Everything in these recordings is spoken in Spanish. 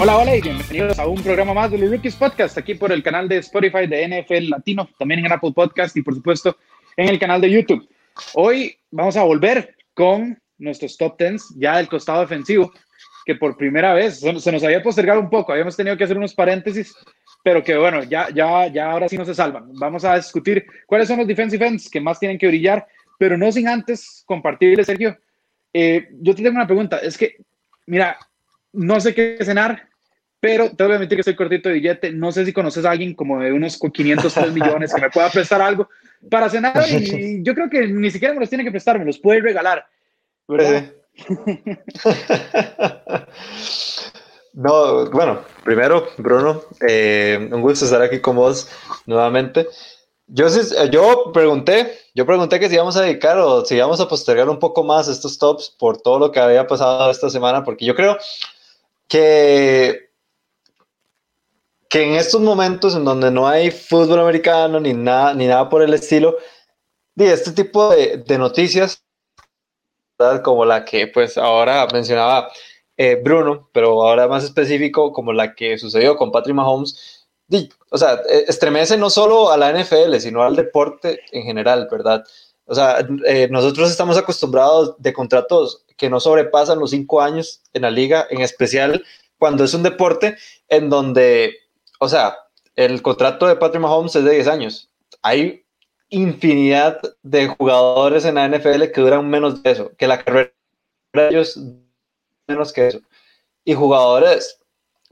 Hola, hola y bienvenidos a un programa más de los Rookies Podcast, aquí por el canal de Spotify de NFL Latino, también en Apple Podcast y por supuesto en el canal de YouTube. Hoy vamos a volver con nuestros top 10 ya del costado defensivo, que por primera vez se nos había postergado un poco, habíamos tenido que hacer unos paréntesis, pero que bueno, ya, ya, ya ahora sí no se salvan. Vamos a discutir cuáles son los defensive ends que más tienen que brillar, pero no sin antes compartirle, Sergio. Eh, yo te tengo una pregunta, es que, mira, no sé qué cenar, pero te voy a admitir que estoy cortito de billete. No sé si conoces a alguien como de unos 500 millones que me pueda prestar algo para cenar. Y yo creo que ni siquiera me los tiene que prestar, me los puede regalar. no, bueno, primero, Bruno, eh, un gusto estar aquí con vos nuevamente. Yo, yo pregunté, yo pregunté que si íbamos a dedicar o si íbamos a postergar un poco más estos tops por todo lo que había pasado esta semana, porque yo creo que que en estos momentos en donde no hay fútbol americano ni nada, ni nada por el estilo, este tipo de noticias, como la que pues ahora mencionaba eh, Bruno, pero ahora más específico como la que sucedió con Patrick Mahomes, o sea, e, estremece no solo a la NFL, sino al deporte en general, ¿verdad? O sea, eh, nosotros estamos acostumbrados de contratos que no sobrepasan los cinco años en la liga, en especial cuando es un deporte en donde o sea, el contrato de Patrick Mahomes es de 10 años. Hay infinidad de jugadores en la NFL que duran menos de eso, que la carrera de ellos menos que eso. Y jugadores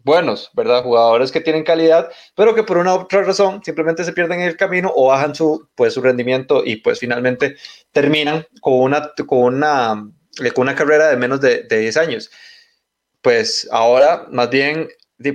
buenos, ¿verdad? Jugadores que tienen calidad, pero que por una otra razón simplemente se pierden en el camino o bajan su, pues, su rendimiento y pues finalmente terminan con una, con una, con una carrera de menos de, de 10 años. Pues ahora más bien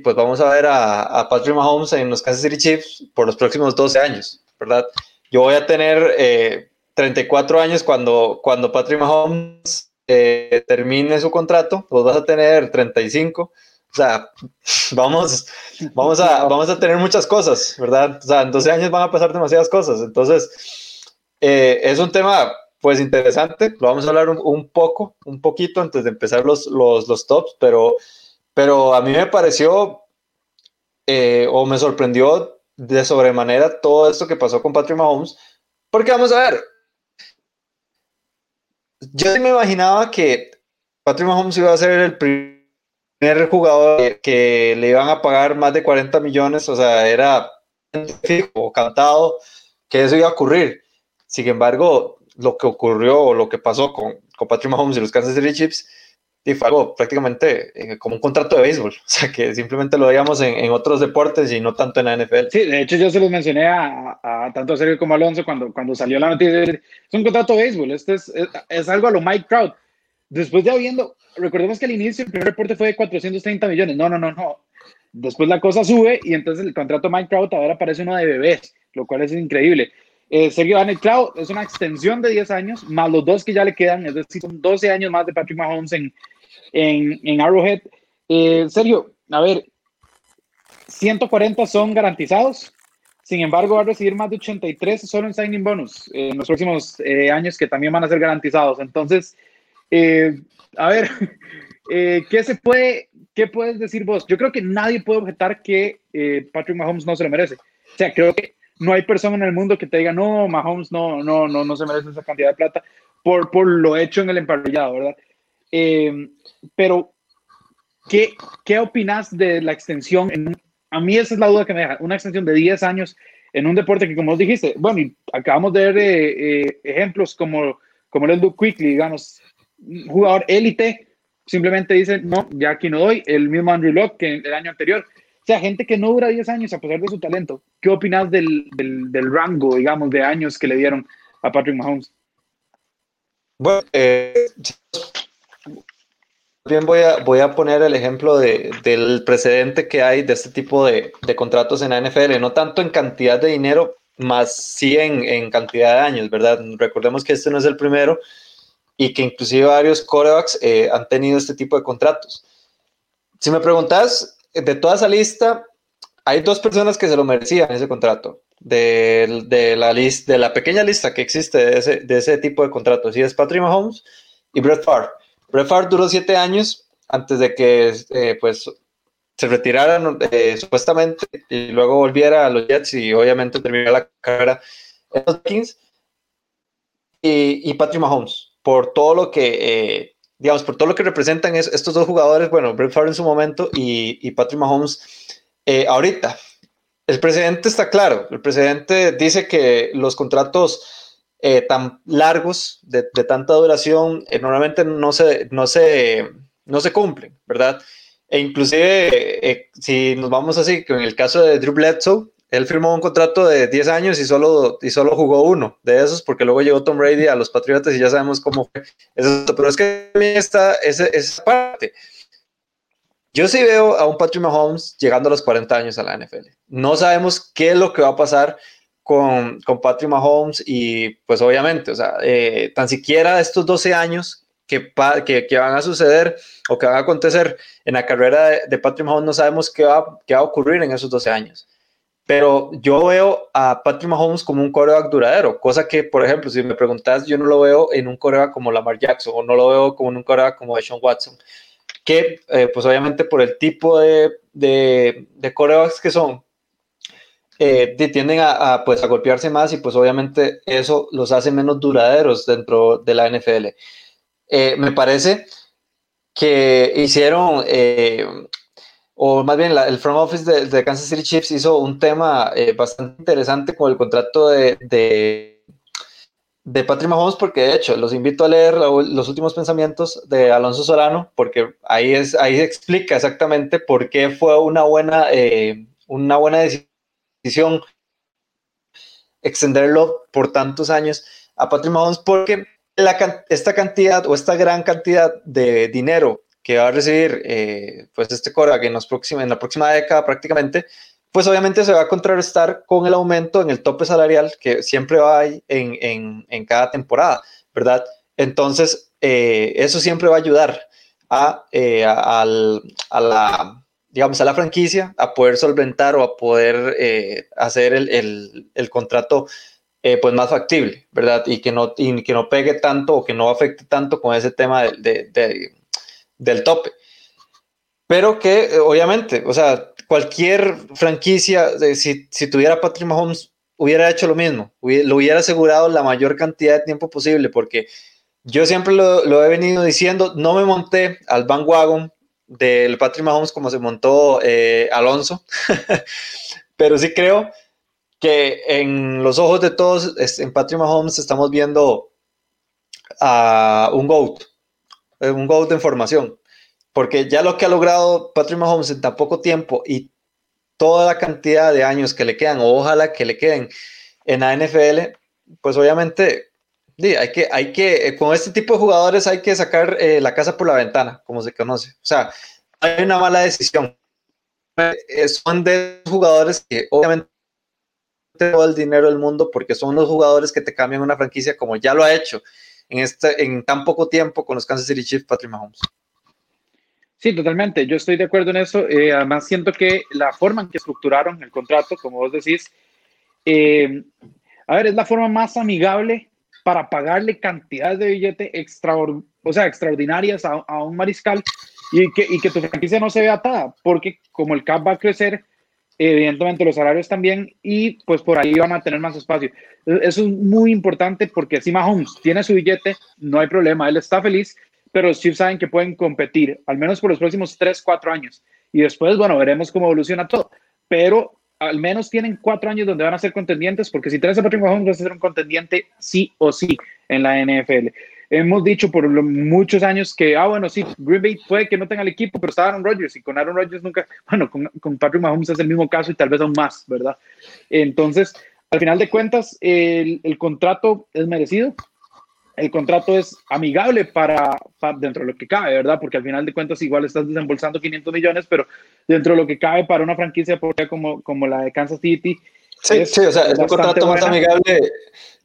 pues vamos a ver a, Patrick Mahomes en los Kansas City Chiefs por los próximos 12 años, ¿verdad? Yo voy a tener 34 eh, años cuando, cuando Patrick Mahomes eh, termine su contrato, vos vas a tener 35. O sea, vamos, vamos, a, vamos a tener muchas cosas, ¿verdad? O sea, en 12 años van a pasar demasiadas cosas. Entonces, eh, es un tema pues interesante. Lo vamos a hablar un, poco, un poquito antes de empezar los, los, los tops, pero pero a mí me pareció eh, o me sorprendió de sobremanera todo esto que pasó con Patrick Mahomes, porque vamos a ver, yo me imaginaba que Patrick Mahomes iba a ser el primer jugador que, le iban a pagar más de 40 millones, o sea, era fijo, cantado, que eso iba a ocurrir. Sin embargo, lo que ocurrió lo que pasó con, con Patrick Mahomes y los Kansas City Chiefs y fue algo prácticamente eh, como un contrato de béisbol, o sea que simplemente lo veíamos en, en, otros deportes y no tanto en la NFL. Sí, de hecho yo se los mencioné a, a tanto a Sergio como a Alonso cuando, cuando salió la noticia, es un contrato de béisbol, este es, es, algo a lo Mike Trout. Después de habiendo, recordemos que al inicio el primer reporte fue de 430 millones, no, no, no, no. Después la cosa sube y entonces el contrato Mike Trout ahora parece uno de bebés, lo cual es increíble. Eh, Sergio Daniel Cloud es una extensión de 10 años, más los dos que ya le quedan, es decir, son 12 años más de Patrick Mahomes en, en, Arrowhead. Eh, Sergio, a ver, 140 son garantizados, sin embargo va a recibir más de 83 solo en signing bonus en los próximos eh, años que también van a ser garantizados. Entonces, eh, a ver, ¿qué se puede, qué puedes decir vos? Yo creo que nadie puede objetar que Patrick Mahomes no se lo merece. O sea, creo que no hay persona en el mundo que te diga, no, Mahomes no, no, no, no se merece esa cantidad de plata por, por lo hecho en el emparrillado, ¿verdad? Eh, pero, ¿qué, ¿qué opinas de la extensión? En, a mí esa es la duda que me deja, una extensión de 10 años en un deporte que, como dijiste, bueno, y acabamos de ver eh, eh, ejemplos como, como el Duke Quickly, digamos, jugador élite, simplemente dice, no, ya aquí no doy, el mismo Andrew Locke que el año anterior. O sea, gente que no dura 10 años a pesar de su talento. ¿Qué opinas del, del, rango, digamos, de años que le dieron a Patrick Mahomes? Bueno, eh, Bien voy a, voy a poner el ejemplo de, del precedente que hay de este tipo de, contratos en la NFL, no tanto en cantidad de dinero, más sí en, en, cantidad de años, ¿verdad? Recordemos que este no es el primero y que inclusive varios corebacks eh, han tenido este tipo de contratos. si me preguntas, de toda esa lista, hay dos personas que se lo merecían ese contrato. De, de la, lista, de la pequeña lista que existe de ese, de ese tipo de contratos. Y es Patrick Mahomes y Brett Favre. Brett Favre duró siete años antes de que eh, pues, se retiraran eh, supuestamente y luego volviera a los Jets y obviamente terminó la carrera en los Kings. Y, y Patrick Mahomes, por todo lo que, eh, digamos, por todo lo que representan es, estos dos jugadores, bueno, Brett Favre en su momento y, y Patrick Mahomes ahorita. El presidente está claro, el presidente dice que los contratos tan largos, de, de tanta duración, normalmente no se, no se no se cumplen, ¿verdad? E inclusive, eh, si nos vamos así, que en el caso de Drew Bledsoe, él firmó un contrato de 10 años y solo, y solo jugó uno de esos, porque luego llegó Tom Brady a los Patriotas y ya sabemos cómo fue. Eso, pero es que también está esa, parte. Yo sí veo a un Patrick Mahomes llegando a los 40 años a la NFL. No sabemos qué es lo que va a pasar con, con Patrick Mahomes y pues obviamente, o sea, eh, tan siquiera estos 12 años que, que, van a suceder o que van a acontecer en la carrera de, de Patrick Mahomes, no sabemos qué va, qué va a ocurrir en esos 12 años. Pero yo veo a Patrick Mahomes como un coreback duradero, cosa que, por ejemplo, si me preguntas, yo no lo veo en un coreback como Lamar Jackson o no lo veo como en un coreback como Sean Watson, que eh, pues obviamente por el tipo de, de, de corebacks que son, eh, tienden a, pues, a golpearse más y pues obviamente eso los hace menos duraderos dentro de la NFL. Eh, me parece que hicieron, o más bien el front office de, Kansas City Chiefs hizo un tema eh, bastante interesante con el contrato de, de, de, Patrick Mahomes, porque de hecho los invito a leer los últimos pensamientos de Alonso Solano, porque ahí, es, ahí explica exactamente por qué fue una buena, una buena decisión extenderlo por tantos años a Patrick Mahomes, porque esta cantidad o esta gran cantidad de dinero que va a recibir eh, pues este Cora en, los en la próxima década prácticamente, pues obviamente se va a contrarrestar con el aumento en el tope salarial que siempre va en, en, en cada temporada, ¿verdad? Entonces, eh, eso siempre va a ayudar a, eh, a, a, la, digamos, a la franquicia a poder solventar o a poder hacer el, el, el contrato pues más factible, ¿verdad? Y que, no, y que no pegue tanto o que no afecte tanto con ese tema de, del tope. Pero que eh, obviamente, o sea, cualquier franquicia, si, si, tuviera Patrick Mahomes, hubiera hecho lo mismo, lo hubiera asegurado la mayor cantidad de tiempo posible, porque yo siempre lo, lo he venido diciendo, no me monté al bandwagon del Patrick Mahomes como se montó eh, Alonso, pero sí creo que en los ojos de todos, en Patrick Mahomes estamos viendo a un GOAT, un GOAT en formación, porque ya lo que ha logrado Patrick Mahomes en tan poco tiempo y toda la cantidad de años que le quedan, o ojalá que le queden en la NFL, pues obviamente hay que, hay que, eh, con este tipo de jugadores hay que sacar eh, la casa por la ventana, como se conoce. O sea, hay una mala decisión. Son de jugadores que obviamente todo el dinero del mundo porque son los jugadores que te cambian una franquicia como ya lo ha hecho en, este, en tan poco tiempo con los Kansas City Chiefs, Patrick Mahomes. Sí, totalmente. Yo estoy de acuerdo en eso. Eh, además, siento que la forma en que estructuraron el contrato, como vos decís, eh, a ver, es la forma más amigable para pagarle cantidades de billete extra, o sea, extraordinarias a, a un mariscal y que, y que tu franquicia no se vea atada, porque como el cap va a crecer, evidentemente los salarios también, y pues por ahí van a tener más espacio. Eso es muy importante porque si Mahomes tiene su billete, no hay problema, él está feliz, pero los Chiefs saben que pueden competir, al menos por los próximos 3, 4 años. Y después, bueno, veremos cómo evoluciona todo. Pero al menos tienen 4 años donde van a ser contendientes, porque si traes a Patrick Mahomes vas a ser un contendiente sí o sí en la NFL. Hemos dicho por muchos años que, ah, bueno, sí, Green Bay puede que no tenga el equipo, pero está Aaron Rodgers y con Aaron Rodgers nunca, bueno, con, con Patrick Mahomes es el mismo caso y tal vez aún más, ¿verdad? Entonces, al final de cuentas, el, el contrato es merecido, el contrato es amigable para, dentro de lo que cabe, ¿verdad? Porque al final de cuentas igual estás desembolsando 500 millones, pero dentro de lo que cabe para una franquicia como, como la de Kansas City, Sí, sí, o sea, es un contrato más amigable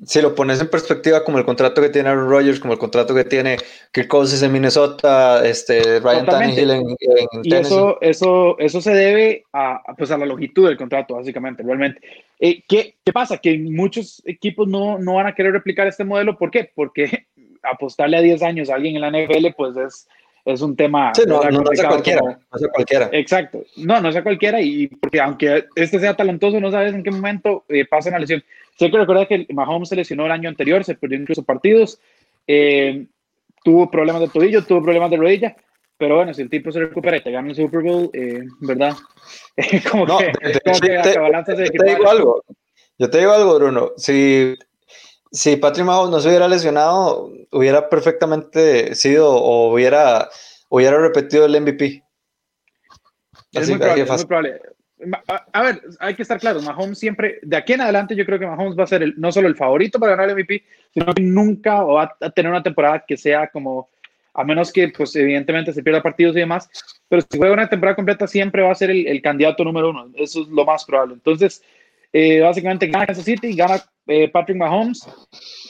si lo pones en perspectiva como el contrato que tiene Aaron Rodgers, como el contrato que tiene Kirk Cousins en Minnesota, este, Ryan Tannehill en, en, y eso, eso, eso se debe a, pues a la longitud del contrato, básicamente, realmente. Eh, ¿qué, ¿qué, pasa? Que muchos equipos no, no van a querer replicar este modelo. ¿Por qué? Porque apostarle a 10 años a alguien en la NFL, pues es, es un tema. Sí, no, no, es a cualquiera, no es cualquiera. Exacto. No, no es a cualquiera. Y porque aunque este sea talentoso, no sabes en qué momento eh, pasa una lesión. Sé que recuerda que Mahomes se lesionó el año anterior, se perdió incluso partidos, eh, tuvo problemas de tobillo, tuvo problemas de rodilla, pero bueno, si el tipo se recupera y te gana el Super Bowl, eh, ¿verdad? como no, que, como que te, te, te digo algo, yo te digo algo, Bruno, si, si Patrick Mahomes no se hubiera lesionado, hubiera perfectamente sido o hubiera, hubiera repetido el MVP. Es, muy probable, es muy probable. A, ver, hay que estar claros, Mahomes siempre, de aquí en adelante yo creo que Mahomes va a ser el, no solo el favorito para ganar el MVP, sino que nunca va a tener una temporada que sea como, a menos que pues evidentemente se pierda partidos y demás, pero si juega una temporada completa siempre va a ser el, candidato número uno, eso es lo más probable. Entonces, eh, básicamente gana Kansas City, gana eh, Patrick Mahomes,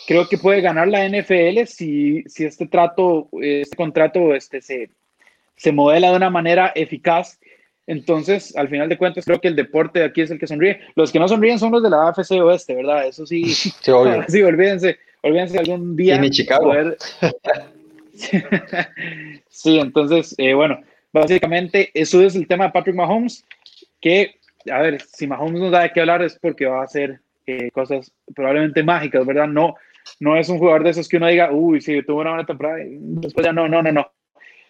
creo que puede ganar la NFL si, si este trato, este contrato este, se, se modela de una manera eficaz entonces, al final de cuentas, creo que el deporte de aquí es el que sonríe. Los que no sonríen son los de la AFC Oeste, ¿verdad? Eso sí. Sí, sí olvídense, olvídense algún día. En Chicago. sí, entonces, eh, bueno, básicamente eso es el tema de Patrick Mahomes, que, a ver, si Mahomes nos da de qué hablar es porque va a hacer eh, cosas probablemente mágicas, ¿verdad? No, no es un jugador de esos que uno diga, uy, sí, tuvo una buena temporada, después ya no, no, no, no.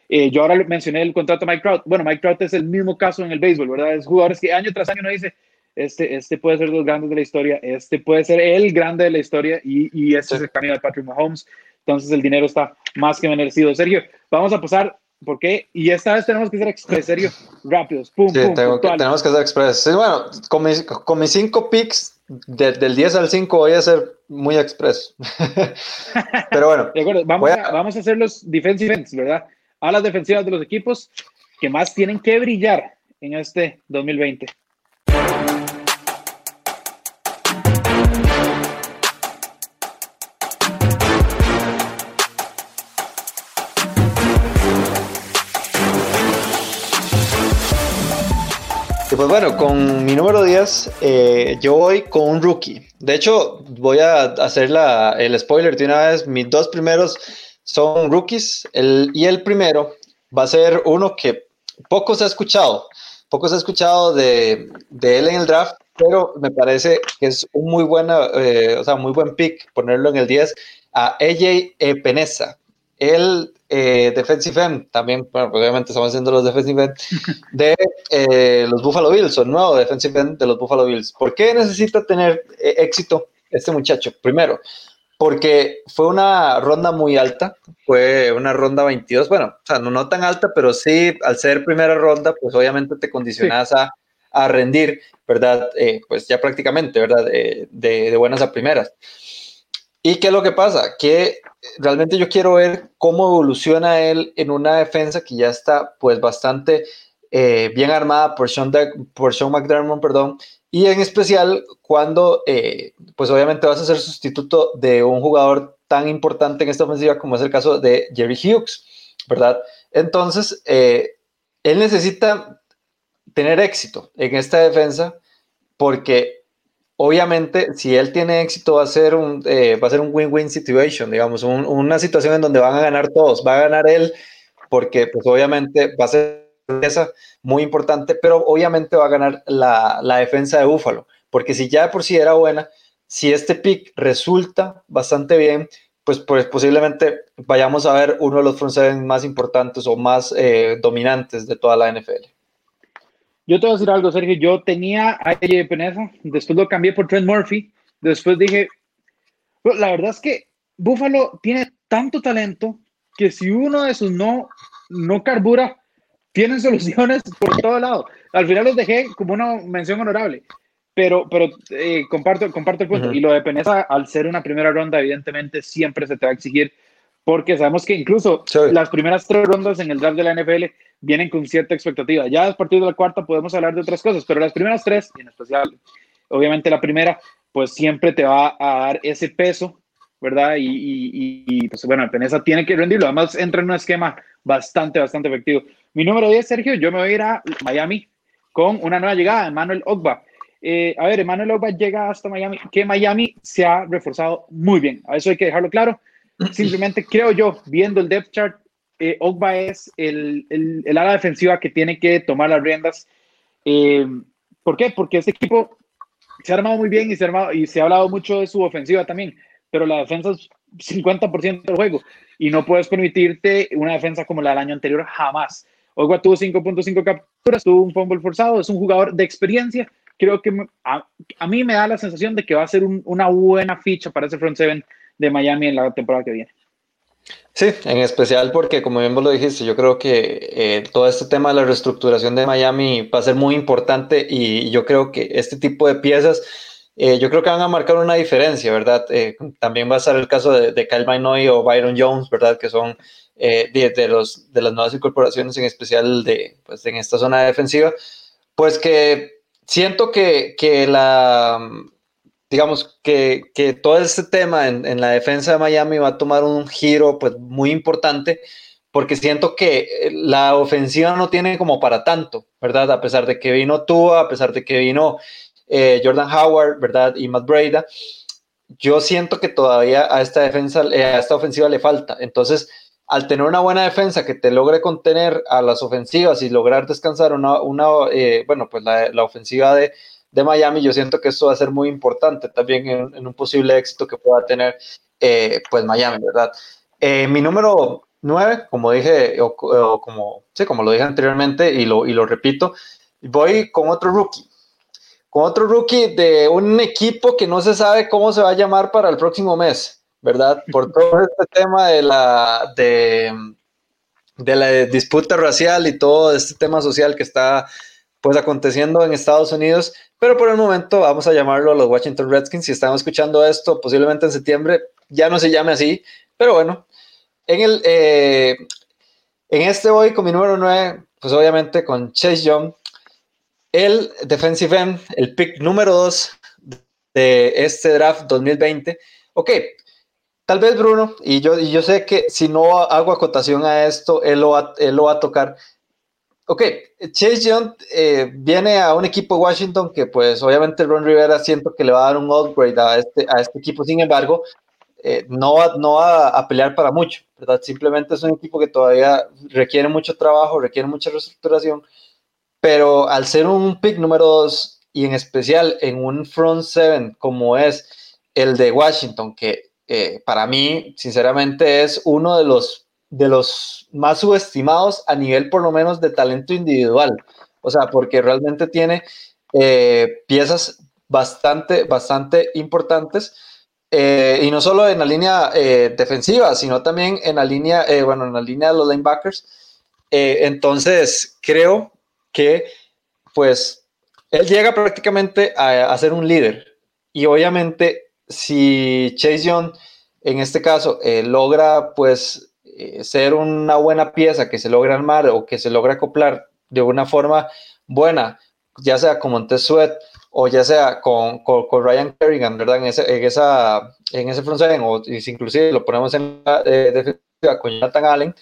Eh, yo ahora mencioné el contrato de Mike Trout. Bueno, Mike Trout es el mismo caso en el béisbol, ¿verdad? Es jugadores que año tras año uno dice, este, este puede ser los grandes de la historia, este puede ser el grande de la historia y, y este es el camino de Patrick Mahomes. Entonces el dinero está más que merecido. Sergio, vamos a pasar, ¿por qué? Y esta vez tenemos que ser express, rápidos, pum, sí, tenemos que ser express. Sí, bueno, con mis, con mis cinco picks, del 10 al 5 voy a ser muy express. Pero bueno. De acuerdo, vamos, a, vamos a hacer los defensive ends, ¿verdad? a las defensivas de los equipos que más tienen que brillar en este 2020. Pues bueno, con mi número 10, eh, yo voy con un rookie. De hecho, voy a hacer el spoiler de una vez. Mis dos primeros son rookies y el primero va a ser uno que poco se ha escuchado, poco se ha escuchado de, él en el draft, pero me parece que es un muy buena, eh, o sea, muy buen pick ponerlo en el 10 a AJ Peneza, el eh, defensive end, también, bueno, pues obviamente estamos haciendo los defensive end de eh, los Buffalo Bills, o nuevo defensive end de los Buffalo Bills. ¿Por qué necesita tener éxito este muchacho? Primero, porque fue una ronda muy alta, fue una ronda 22, bueno, o sea, no, no tan alta, pero sí, al ser primera ronda, pues obviamente te condicionas a, a, rendir, ¿verdad? Eh, pues ya prácticamente, ¿verdad? de, de, buenas a primeras. ¿Y qué es lo que pasa? Que realmente yo quiero ver cómo evoluciona él en una defensa que ya está pues bastante eh, bien armada por Sean, por Sean McDermott, perdón, y en especial cuando, eh, pues obviamente vas a ser sustituto de un jugador tan importante en esta ofensiva como es el caso de Jerry Hughes, ¿verdad? Entonces, eh, él necesita tener éxito en esta defensa porque obviamente si él tiene éxito va a ser un eh, va a ser un win-win situation, digamos, una situación en donde van a ganar todos, va a ganar él porque pues obviamente va a ser esa muy importante, pero obviamente va a ganar la, la defensa de Búfalo, porque si ya por sí era buena, si este pick resulta bastante bien, pues, pues posiblemente vayamos a ver uno de los front más importantes o más eh, dominantes de toda la NFL. Yo te voy a decir algo, Sergio. Yo tenía a AJ Peneza, después lo cambié por Trent Murphy, después dije, la verdad es que Buffalo tiene tanto talento que si uno de esos no, no carbura, tienen soluciones por todo lado. Al final los dejé como una mención honorable, pero, pero eh, comparto, comparto el punto. Y lo de Peneza, al ser una primera ronda, evidentemente siempre se te va a exigir, porque sabemos que incluso las primeras tres rondas en el draft de la NFL vienen con cierta expectativa. Ya a partir de la cuarta podemos hablar de otras cosas, pero las primeras tres, y en especial obviamente la primera, pues siempre te va a dar ese peso, ¿verdad? Y, y, pues bueno, Peneza tiene que rendirlo. Además, entra en un esquema bastante, bastante efectivo. Mi número 10, Sergio, yo me voy a ir a Miami con una nueva llegada, Emmanuel Ogba. Eh, a ver, Emmanuel Ogba llega hasta Miami, que Miami se ha reforzado muy bien. A eso hay que dejarlo claro. Simplemente creo yo, viendo el depth chart, eh, Ogba es el, el, el, ala defensiva que tiene que tomar las riendas. Eh, ¿Por qué? Porque este equipo se ha armado muy bien y se ha, armado, y se ha hablado mucho de su ofensiva también, pero la defensa es 50% del juego y no puedes permitirte una defensa como la del año anterior jamás. Ogba tuvo 5.5 capturas, tuvo un fumble forzado, es un jugador de experiencia. Creo que a, a mí me da la sensación de que va a ser un, una buena ficha para ese front seven de Miami en la temporada que viene. Sí, en especial porque, como bien vos lo dijiste, yo creo que eh, todo este tema de la reestructuración de Miami va a ser muy importante y yo creo que este tipo de piezas, eh, yo creo que van a marcar una diferencia, ¿verdad? Eh, también va a ser el caso de, de Kyle Minoy o Byron Jones, ¿verdad? Que son de, de, los, de las nuevas incorporaciones, en especial de, pues, en esta zona defensiva, pues que siento que, que la digamos que, que, todo este tema en, en, la defensa de Miami va a tomar un giro pues muy importante porque siento que la ofensiva no tiene como para tanto, ¿verdad? A pesar de que vino Tua, a pesar de que vino eh, Jordan Howard, ¿verdad? Y Matt Breda, yo siento que todavía a esta defensa, eh, a esta ofensiva le falta. Entonces, al tener una buena defensa que te logre contener a las ofensivas y lograr descansar una, una eh, bueno, pues la, la ofensiva de, de Miami, yo siento que esto va a ser muy importante también en, un posible éxito que pueda tener eh, pues Miami, ¿verdad? Eh, mi número 9, como dije, o, como, sí, como lo dije anteriormente y lo, y lo repito, voy con otro rookie. Con otro rookie de un equipo que no se sabe cómo se va a llamar para el próximo mes, ¿verdad? Por todo este tema de la, de, de la disputa racial y todo este tema social que está pues aconteciendo en Estados Unidos, pero por el momento vamos a llamarlo a los Washington Redskins. Si están escuchando esto, posiblemente en septiembre ya no se llame así, pero bueno, en, el, eh, en este voy con mi número 9, pues obviamente con Chase Young, el defensive end, el pick número 2 de este draft 2020. Ok, tal vez Bruno, y yo, y yo sé que si no hago acotación a esto, él lo él lo va a tocar Ok, Chase Young eh, viene a un equipo Washington que pues obviamente Ron Rivera siento que le va a dar un upgrade a este, a este equipo, sin embargo, eh, no, va, no a pelear para mucho, ¿verdad? Simplemente es un equipo que todavía requiere mucho trabajo, requiere mucha reestructuración, pero al ser un pick número 2 y en especial en un front seven como es el de Washington, que eh, para mí sinceramente es uno de los de los más subestimados a nivel por lo menos de talento individual. O sea, porque realmente tiene eh, piezas bastante, bastante importantes. Eh, y no solo en la línea eh, defensiva, sino también en la línea, bueno, en la línea de los linebackers. entonces, creo que, pues, él llega prácticamente a, a, ser un líder. Y obviamente, si Chase Young, en este caso, logra, pues, eh, ser una buena pieza que se logra armar o que se logra acoplar de una forma buena, ya sea con Montesuet o ya sea con, con, Ryan Kerrigan, ¿verdad? En, ese, en, esa, en ese front seven, o si inclusive lo ponemos en la eh, defensiva con Jonathan Allen,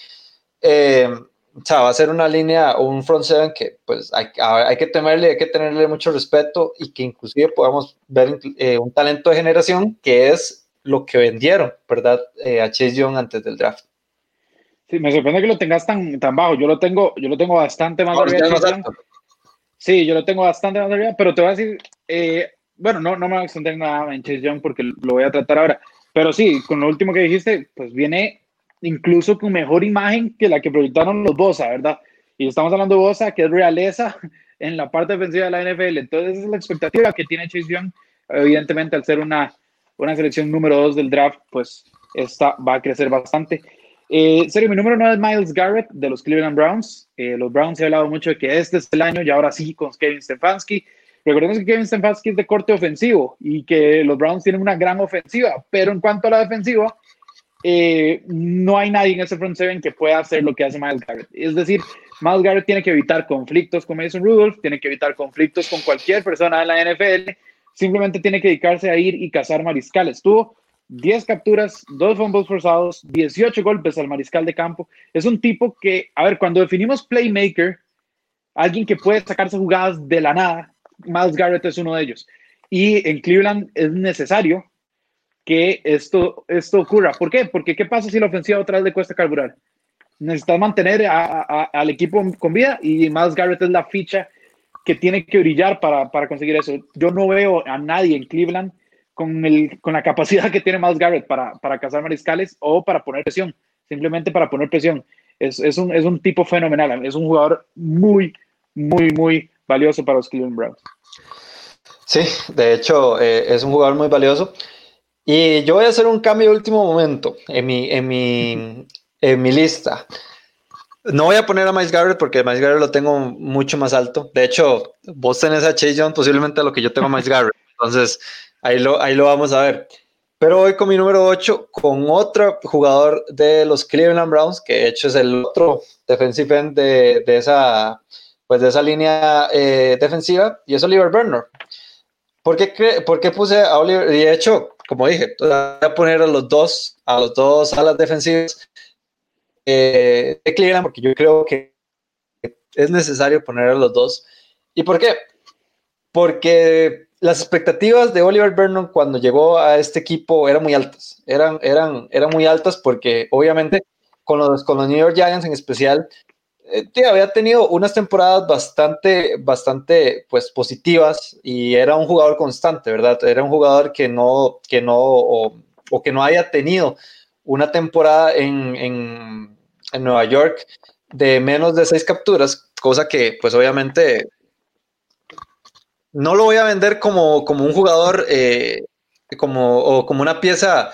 eh, o sea, va a ser una línea, un front seven que pues hay, hay, que temerle, hay que tenerle mucho respeto y que inclusive podamos ver un talento de generación que es lo que vendieron, ¿verdad? a Chase Young antes del draft. Sí, me sorprende que lo tengas tan, tan bajo. Yo lo tengo, yo lo tengo bastante más arriba. Sí, yo lo tengo bastante más arriba, pero te voy a decir, eh, bueno, no, no me voy a extender nada en Chase Young porque lo voy a tratar ahora. Pero sí, con lo último que dijiste, pues viene incluso con mejor imagen que la que proyectaron los Bosa, ¿verdad? Y estamos hablando de Bosa, que es realeza en la parte defensiva de la NFL. Entonces, esa es la expectativa que tiene Chase Young. Evidentemente, al ser una, una selección número dos del draft, pues esta va a crecer bastante. Eh, serio, mi número 9 es Miles Garrett de los Cleveland Browns. Eh, los Browns ha hablado mucho de que este es el año y ahora sí con Kevin Stefanski. Recordemos que Kevin Stefanski es de corte ofensivo y que los Browns tienen una gran ofensiva, pero en cuanto a la defensiva, eh, no hay nadie en ese front seven que pueda hacer lo que hace Miles Garrett. Es decir, Miles Garrett tiene que evitar conflictos con Mason Rudolph, tiene que evitar conflictos con cualquier persona de la NFL, simplemente tiene que dedicarse a ir y cazar mariscales. Tuvo 10 capturas, 2 fumbles forzados, 18 golpes al mariscal de campo. Es un tipo que, a ver, cuando definimos playmaker, alguien que puede sacarse jugadas de la nada, Miles Garrett es uno de ellos. Y en Cleveland es necesario que esto, esto ocurra. ¿Por qué? Porque ¿qué pasa si la ofensiva otra vez le cuesta carburar? Necesitas mantener al equipo con vida y Miles Garrett es la ficha que tiene que brillar para, para conseguir eso. Yo no veo a nadie en Cleveland con, el, con la capacidad que tiene Miles Garrett para, para cazar mariscales o para poner presión, simplemente para poner presión. Es, es, un, es un tipo fenomenal, es un jugador muy, muy, muy valioso para los Cleveland Browns. Sí, de hecho, eh, es un jugador muy valioso. Y yo voy a hacer un cambio de último momento en mi, en mi, en mi lista. No voy a poner a Miles Garrett porque Miles Garrett lo tengo mucho más alto. De hecho, vos tenés a Chase Young posiblemente a lo que yo tengo a Miles Garrett. Entonces, ahí lo, ahí lo vamos a ver. Pero hoy con mi número 8, con otro jugador de los Cleveland Browns, que de hecho es el otro defensive end de, de esa, pues de esa línea eh, defensiva, y es Oliver Burner. ¿Por qué, ¿Por qué, puse a Oliver? Y de hecho, como dije, voy a poner a los dos, a los dos alas defensivas eh, de Cleveland, porque yo creo que es necesario poner a los dos. ¿Y por qué? Porque las expectativas de Oliver Vernon cuando llegó a este equipo eran muy altas. Eran, eran, eran muy altas porque obviamente con los, con los New York Giants en especial eh, había tenido unas temporadas bastante, bastante pues, positivas y era un jugador constante, ¿verdad? Era un jugador que no, que no, o, que no haya tenido una temporada en, en, en, Nueva York de menos de seis capturas, cosa que pues obviamente no lo voy a vender como, como un jugador, eh, como, o como una pieza,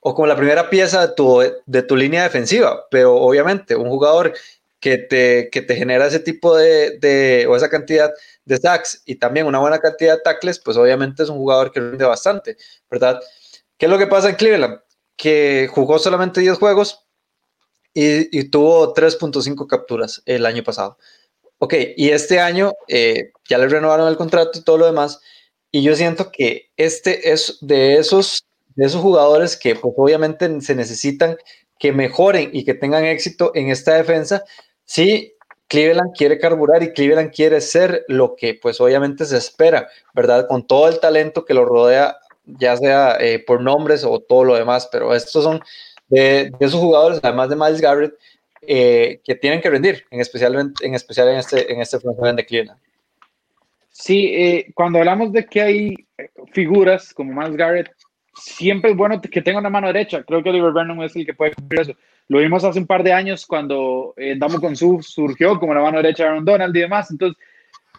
o como la primera pieza de tu, de tu línea defensiva, pero obviamente un jugador que te, que te genera ese tipo de, de, o esa cantidad de sacks y también una buena cantidad de tackles, pues obviamente es un jugador que rinde bastante, ¿verdad? ¿Qué es lo que pasa en Cleveland? Que jugó solamente 10 juegos y, y tuvo 3.5 capturas el año pasado. Ok, y este año eh, ya le renovaron el contrato y todo lo demás, y yo siento que este es de esos, de esos jugadores que pues, obviamente se necesitan que mejoren y que tengan éxito en esta defensa, Sí, Cleveland quiere carburar y Cleveland quiere ser lo que pues obviamente se espera, ¿verdad? Con todo el talento que lo rodea, ya sea eh, por nombres o todo lo demás, pero estos son de, esos jugadores, además de Miles Garrett, eh, que tienen que rendir, en especial en, especial en este, en este de Cleveland. Sí, eh, cuando hablamos de que hay figuras como Miles Garrett, siempre es bueno que tenga una mano derecha. Creo que Oliver Vernon es el que puede cumplir eso. Lo vimos hace un par de años cuando eh, Damo con su surgió como la mano derecha de Aaron Donald y demás. Entonces,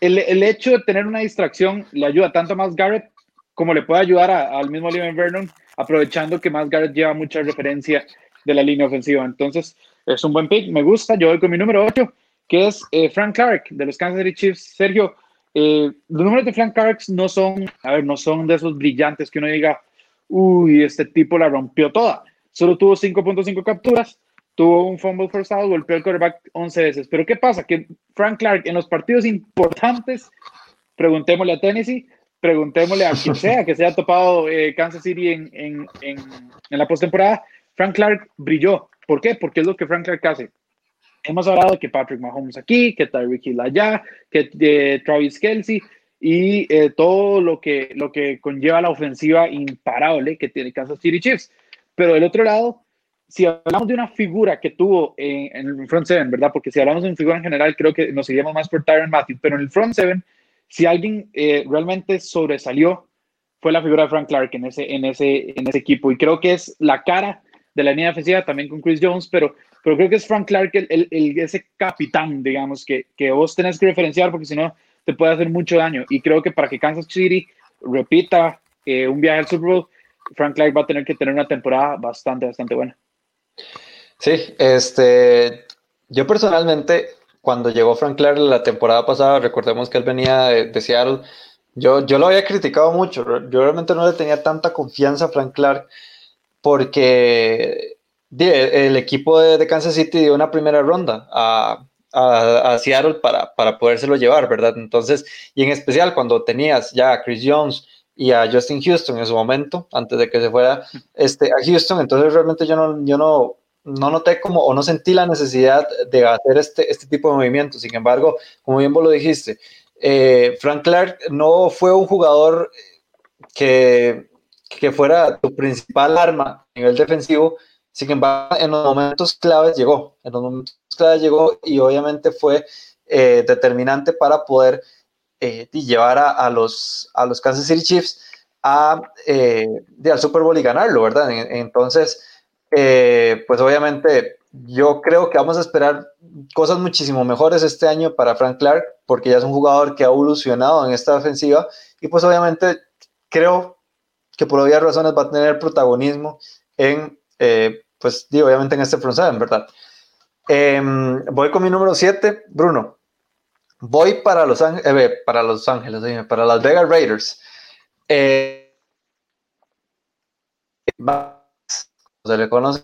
el, el, hecho de tener una distracción le ayuda tanto a Miles Garrett como le puede ayudar al mismo Oliver Vernon, aprovechando que Miles Garrett lleva mucha referencia de la línea ofensiva. Entonces, es un buen pick, me gusta. Yo voy con mi número 8, que es eh, Frank Clark de los Kansas City Chiefs. Sergio, eh, los números de Frank Clark no son, a ver, no son de esos brillantes que uno diga, uy, este tipo la rompió toda. Solo tuvo 5.5 capturas, tuvo un fumble forzado, golpeó el quarterback 11 veces. Pero ¿qué pasa? Que Frank Clark en los partidos importantes, preguntémosle a Tennessee, preguntémosle a quien sea que se haya topado eh, Kansas City en, en, en, en la postemporada, Frank Clark brilló. ¿Por qué? Porque es lo que Frank Clark hace. Hemos hablado de que Patrick Mahomes aquí, que Tyreek Hill allá, que eh, Travis Kelsey, y eh, todo lo que, lo que conlleva la ofensiva imparable que tiene Kansas City Chiefs. Pero del otro lado, si hablamos de una figura que tuvo en, el front seven, ¿verdad? Porque si hablamos de una figura en general, creo que nos iríamos más por Tyron Matthew, pero en el front seven, si alguien eh, realmente sobresalió, fue la figura de Frank Clark en ese, en, ese, en ese equipo. Y creo que es la cara de la línea defensiva, también con Chris Jones, pero, pero creo que es Frank Clark el, ese capitán, digamos, que, que vos tenés que referenciar, porque si no, te puede hacer mucho daño. Y creo que para que Kansas City repita eh, un viaje al Super Bowl, Frank Clark va a tener que tener una temporada bastante, bastante buena. Sí, este, yo personalmente, cuando llegó Frank Clark la temporada pasada, recordemos que él venía de, Seattle, yo, yo lo había criticado mucho, yo realmente no le tenía tanta confianza a Frank Clark porque el equipo de, Kansas City dio una primera ronda a, a, Seattle para, para podérselo llevar, ¿verdad? Entonces, y en especial cuando tenías ya a Chris Jones y a Justin Houston en su momento, antes de que se fuera este, a Houston. Entonces realmente yo no, yo no, no noté como o no sentí la necesidad de hacer este, este tipo de movimientos. Sin embargo, como bien vos lo dijiste, eh, Frank Clark no fue un jugador que, que fuera tu principal arma a nivel defensivo. Sin embargo, en los momentos claves llegó, en los momentos claves llegó y obviamente fue eh, determinante para poder eh, llevar a, los, a los Kansas City Chiefs a, eh, al Super Bowl y ganarlo, ¿verdad? Entonces, pues obviamente yo creo que vamos a esperar cosas muchísimo mejores este año para Frank Clark, porque ya es un jugador que ha evolucionado en esta ofensiva y pues obviamente creo que por obvias razones va a tener protagonismo en, pues obviamente en este front seven, ¿verdad? Em, voy con mi número 7, Bruno. Voy para Los, Ángeles, eh, para Los Ángeles, para Las Vegas Raiders. Eh, se le conoce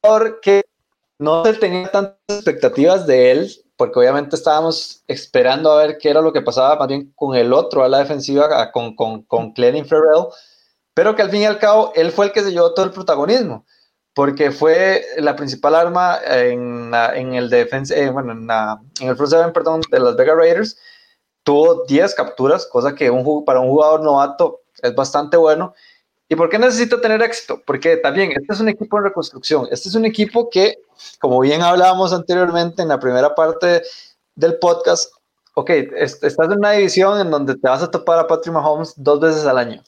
porque no se tenía tantas expectativas de él, porque obviamente estábamos esperando a ver qué era lo que pasaba más bien con el otro a la defensiva, con, con, con Clenny Farrell, pero que al fin y al cabo él fue el que se llevó todo el protagonismo porque fue la principal arma en, en el defense, eh, bueno, en, en, el front seven, perdón, de las Vegas Raiders. Tuvo 10 capturas, cosa que un, para un jugador novato es bastante bueno. ¿Y por qué necesita tener éxito? Porque también este es un equipo en reconstrucción. Este es un equipo que, como bien hablábamos anteriormente en la primera parte del podcast, ok, estás en una división en donde te vas a topar a Patrick Mahomes dos veces al año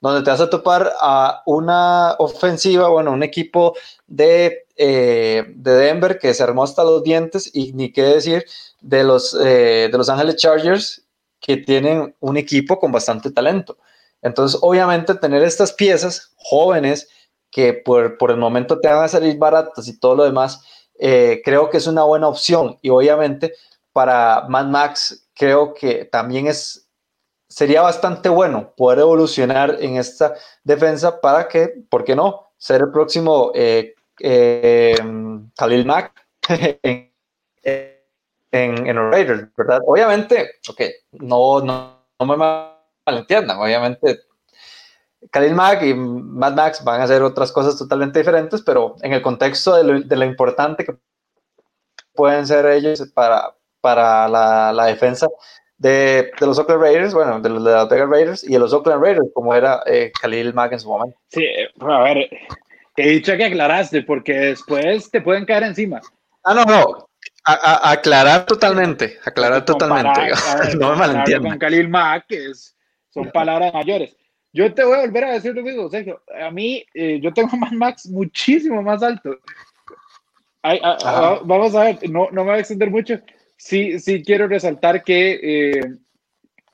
donde te vas a topar a una ofensiva, bueno, un equipo de, eh, de Denver que se armó hasta los dientes y ni qué decir de los, eh, de los Ángeles Chargers que tienen un equipo con bastante talento. Entonces, obviamente, tener estas piezas jóvenes que por, por el momento te van a salir baratas y todo lo demás, eh, creo que es una buena opción. Y obviamente, para Mad Max, creo que también es sería bastante bueno poder evolucionar en esta defensa para que, ¿por qué no?, ser el próximo eh, eh, Khalil Mack en, en, Raiders, ¿verdad? Obviamente, ok, no, no, no me malentiendan, obviamente Khalil Mack y Mad Max van a hacer otras cosas totalmente diferentes, pero en el contexto de lo, de lo importante que pueden ser ellos para, para la, la defensa de, de, los Oakland Raiders, bueno, de los de las Vegas Raiders y de los Oakland Raiders, como era eh, Khalil Mack en su momento. Sí, a ver, he dicho que aclaraste, porque después te pueden caer encima. Ah, no, no. A, aclarar totalmente, aclarar totalmente. no me malentiendan. Con Khalil Mack, que es, son palabras mayores. Yo te voy a volver a decir lo mismo, Sergio. A mí, eh, yo tengo más Max muchísimo más alto. vamos a ver, no, no me voy a extender mucho sí, sí quiero resaltar que eh,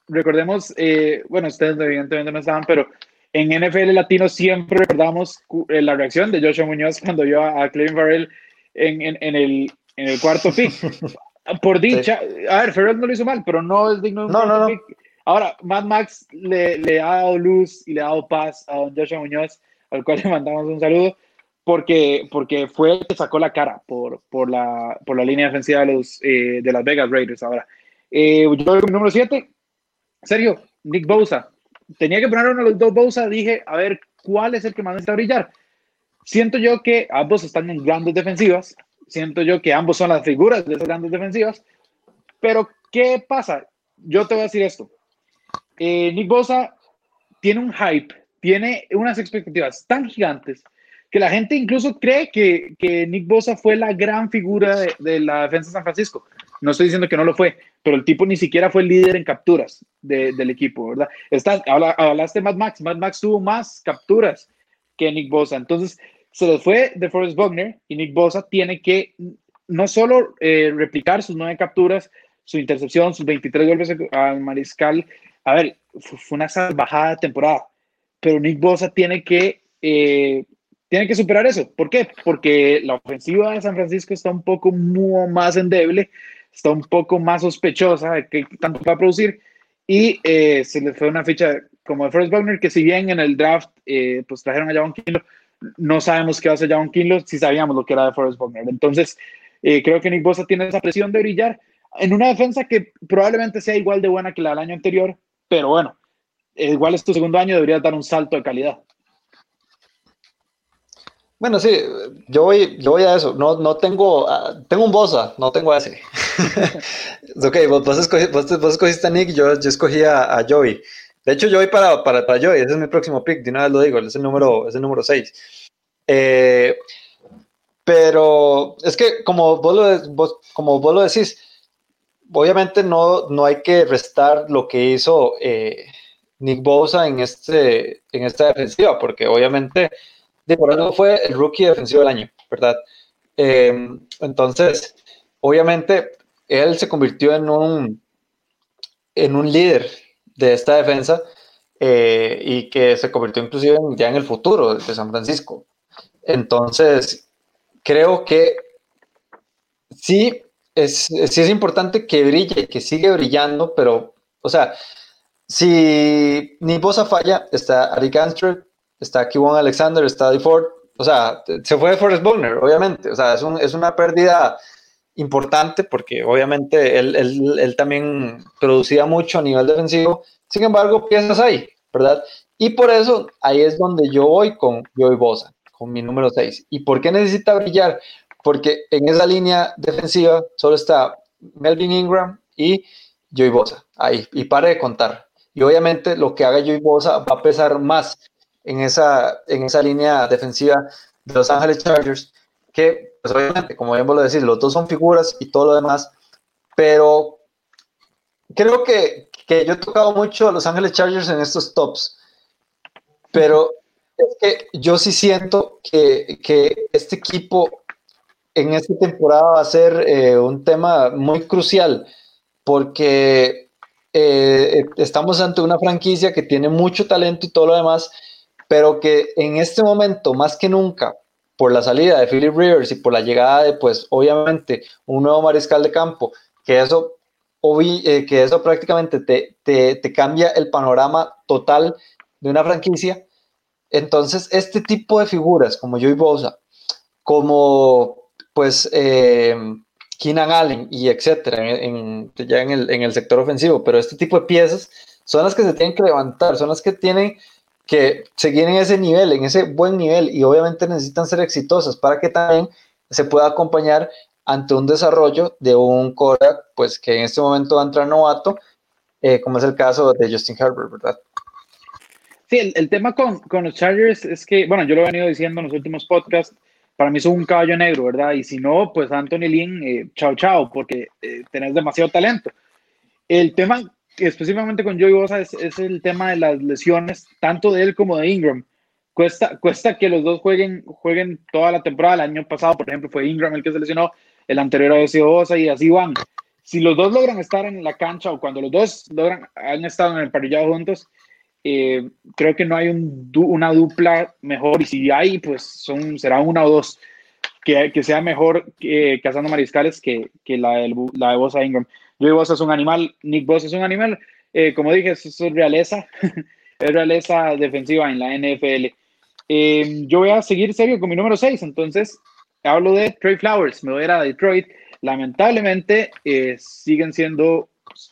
recordemos, eh, bueno, ustedes evidentemente no estaban, pero en NFL Latino siempre recordamos eh, la reacción de Joshua Muñoz cuando vio a, a Farrell en, en, en, el, en el cuarto pick. Por dicha, a ver, Farrell no lo hizo mal, pero no es digno de un no, no, pick. Ahora, Mad Max le, le, ha dado luz y le ha dado paz a don Joshua Muñoz, al cual le mandamos un saludo porque, porque fue el que sacó la cara por, por, la, por la línea defensiva de, los, eh, de las Vegas Raiders. Ahora, eh, yo número 7, Sergio, Nick Bosa. Tenía que poner uno de los dos Bosa, dije, a ver, ¿cuál es el que más necesita brillar? Siento yo que ambos están en grandes defensivas, siento yo que ambos son las figuras de esas grandes defensivas, pero ¿qué pasa? Yo te voy a decir esto. Eh, Nick Bosa tiene un hype, tiene unas expectativas tan gigantes que la gente incluso cree que, Nick Bosa fue la gran figura de, la defensa de San Francisco. No estoy diciendo que no lo fue, pero el tipo ni siquiera fue el líder en capturas del equipo, ¿verdad? Está, hablaste de Mad Max, Mad Max tuvo más capturas que Nick Bosa, entonces se les fue de Forrest Buckner y Nick Bosa tiene que no solo eh, replicar sus nueve capturas, su intercepción, sus 23 golpes al mariscal. A ver, fue una salvajada temporada, pero Nick Bosa tiene que eh, tiene que superar eso. ¿Por qué? Porque la ofensiva de San Francisco está un poco más endeble, está un poco más sospechosa de qué tanto va a producir y eh, se le fue una ficha como de Forrest Wagner que si bien en el draft eh, pues trajeron a Javon Kinlo, no sabemos qué va a hacer Javon Kinlo si sabíamos lo que era de Forrest Wagner. Entonces, eh, creo que Nick Bosa tiene esa presión de brillar en una defensa que probablemente sea igual de buena que la del año anterior, pero bueno, igual es tu segundo año, deberías dar un salto de calidad. Bueno, sí, yo voy, yo voy a eso. No, no tengo, ah, tengo un Bosa, no tengo ese. ok, vos, escogiste a Nick, yo, yo escogí a, Joey. De hecho, voy para, para, para, Joey, ese es mi próximo pick, de una vez lo digo, es el número, es el número 6. Eh, pero es que, como vos, lo, como vos lo decís, obviamente no, no hay que restar lo que hizo eh, Nick Bosa en, este, en esta defensiva, porque obviamente de por eso fue el rookie defensivo del año, ¿verdad? Em, entonces, obviamente, él se convirtió en un, en un líder de esta defensa eh, y que se convirtió inclusive ya en el futuro de San Francisco. Entonces, creo que sí es, sí es importante que brille, que siga brillando, pero, o sea, si Nibosa falla, está Ari Ganster, está Kevon Alexander, está Ford, o sea, se fue Forrest Bogner, obviamente, o sea, es, un, es una pérdida importante porque obviamente él, él, él, también producía mucho a nivel defensivo, sin embargo, piezas ahí, ¿verdad? Y por eso ahí es donde yo voy con Joey Bosa, con mi número 6. ¿Y por qué necesita brillar? Porque en esa línea defensiva solo está Melvin Ingram y Joey Bosa, ahí, y pare de contar. Y obviamente lo que haga Joey Bosa va a pesar más en esa, en esa línea defensiva de Los Ángeles Chargers, que pues obviamente, como bien lo decir, los dos son figuras y todo lo demás, pero creo que, que yo he tocado mucho a Los Ángeles Chargers en estos tops, pero es que yo sí siento que, que este equipo en esta temporada va a ser eh, un tema muy crucial, porque eh, estamos ante una franquicia que tiene mucho talento y todo lo demás, pero que en este momento, más que nunca, por la salida de Philip Rivers y por la llegada de, pues, obviamente, un nuevo mariscal de campo, que eso, eh, que eso prácticamente te, te, cambia el panorama total de una franquicia. Entonces, este tipo de figuras, como Joey Bosa, como, pues, eh, Keenan Allen y etcétera, en, ya en el, en el sector ofensivo, pero este tipo de piezas son las que se tienen que levantar, son las que tienen que seguir en ese nivel, en ese buen nivel, y obviamente necesitan ser exitosas para que también se pueda acompañar ante un desarrollo de un core, pues que en este momento va a entrar novato, eh, como es el caso de Justin Herbert, ¿verdad? Sí, el, tema con, con, los Chargers es que, bueno, yo lo he venido diciendo en los últimos podcasts, para mí son un caballo negro, ¿verdad? Y si no, pues Anthony Lynn, eh, chao, chao, porque eh, tenés demasiado talento. El tema específicamente con Joey Bosa es, el tema de las lesiones, tanto de él como de Ingram. Cuesta, cuesta que los dos jueguen, jueguen toda la temporada. El año pasado, por ejemplo, fue Ingram el que se lesionó, el anterior había sido Bosa y así van. Si los dos logran estar en la cancha o cuando los dos logran, han estado en el parrillado juntos, eh, creo que no hay un, una dupla mejor y si hay, pues son, será una o dos que, que sea mejor que cazando mariscales que, que la, la de Bosa Ingram. Joey Bosa es un animal, Nick Bosa es un animal. Eh, como dije, eso es realeza, es realeza defensiva en la NFL. Eh, yo voy a seguir serio con mi número 6, entonces hablo de Trey Flowers, me voy a ir a Detroit. Lamentablemente eh, siguen siendo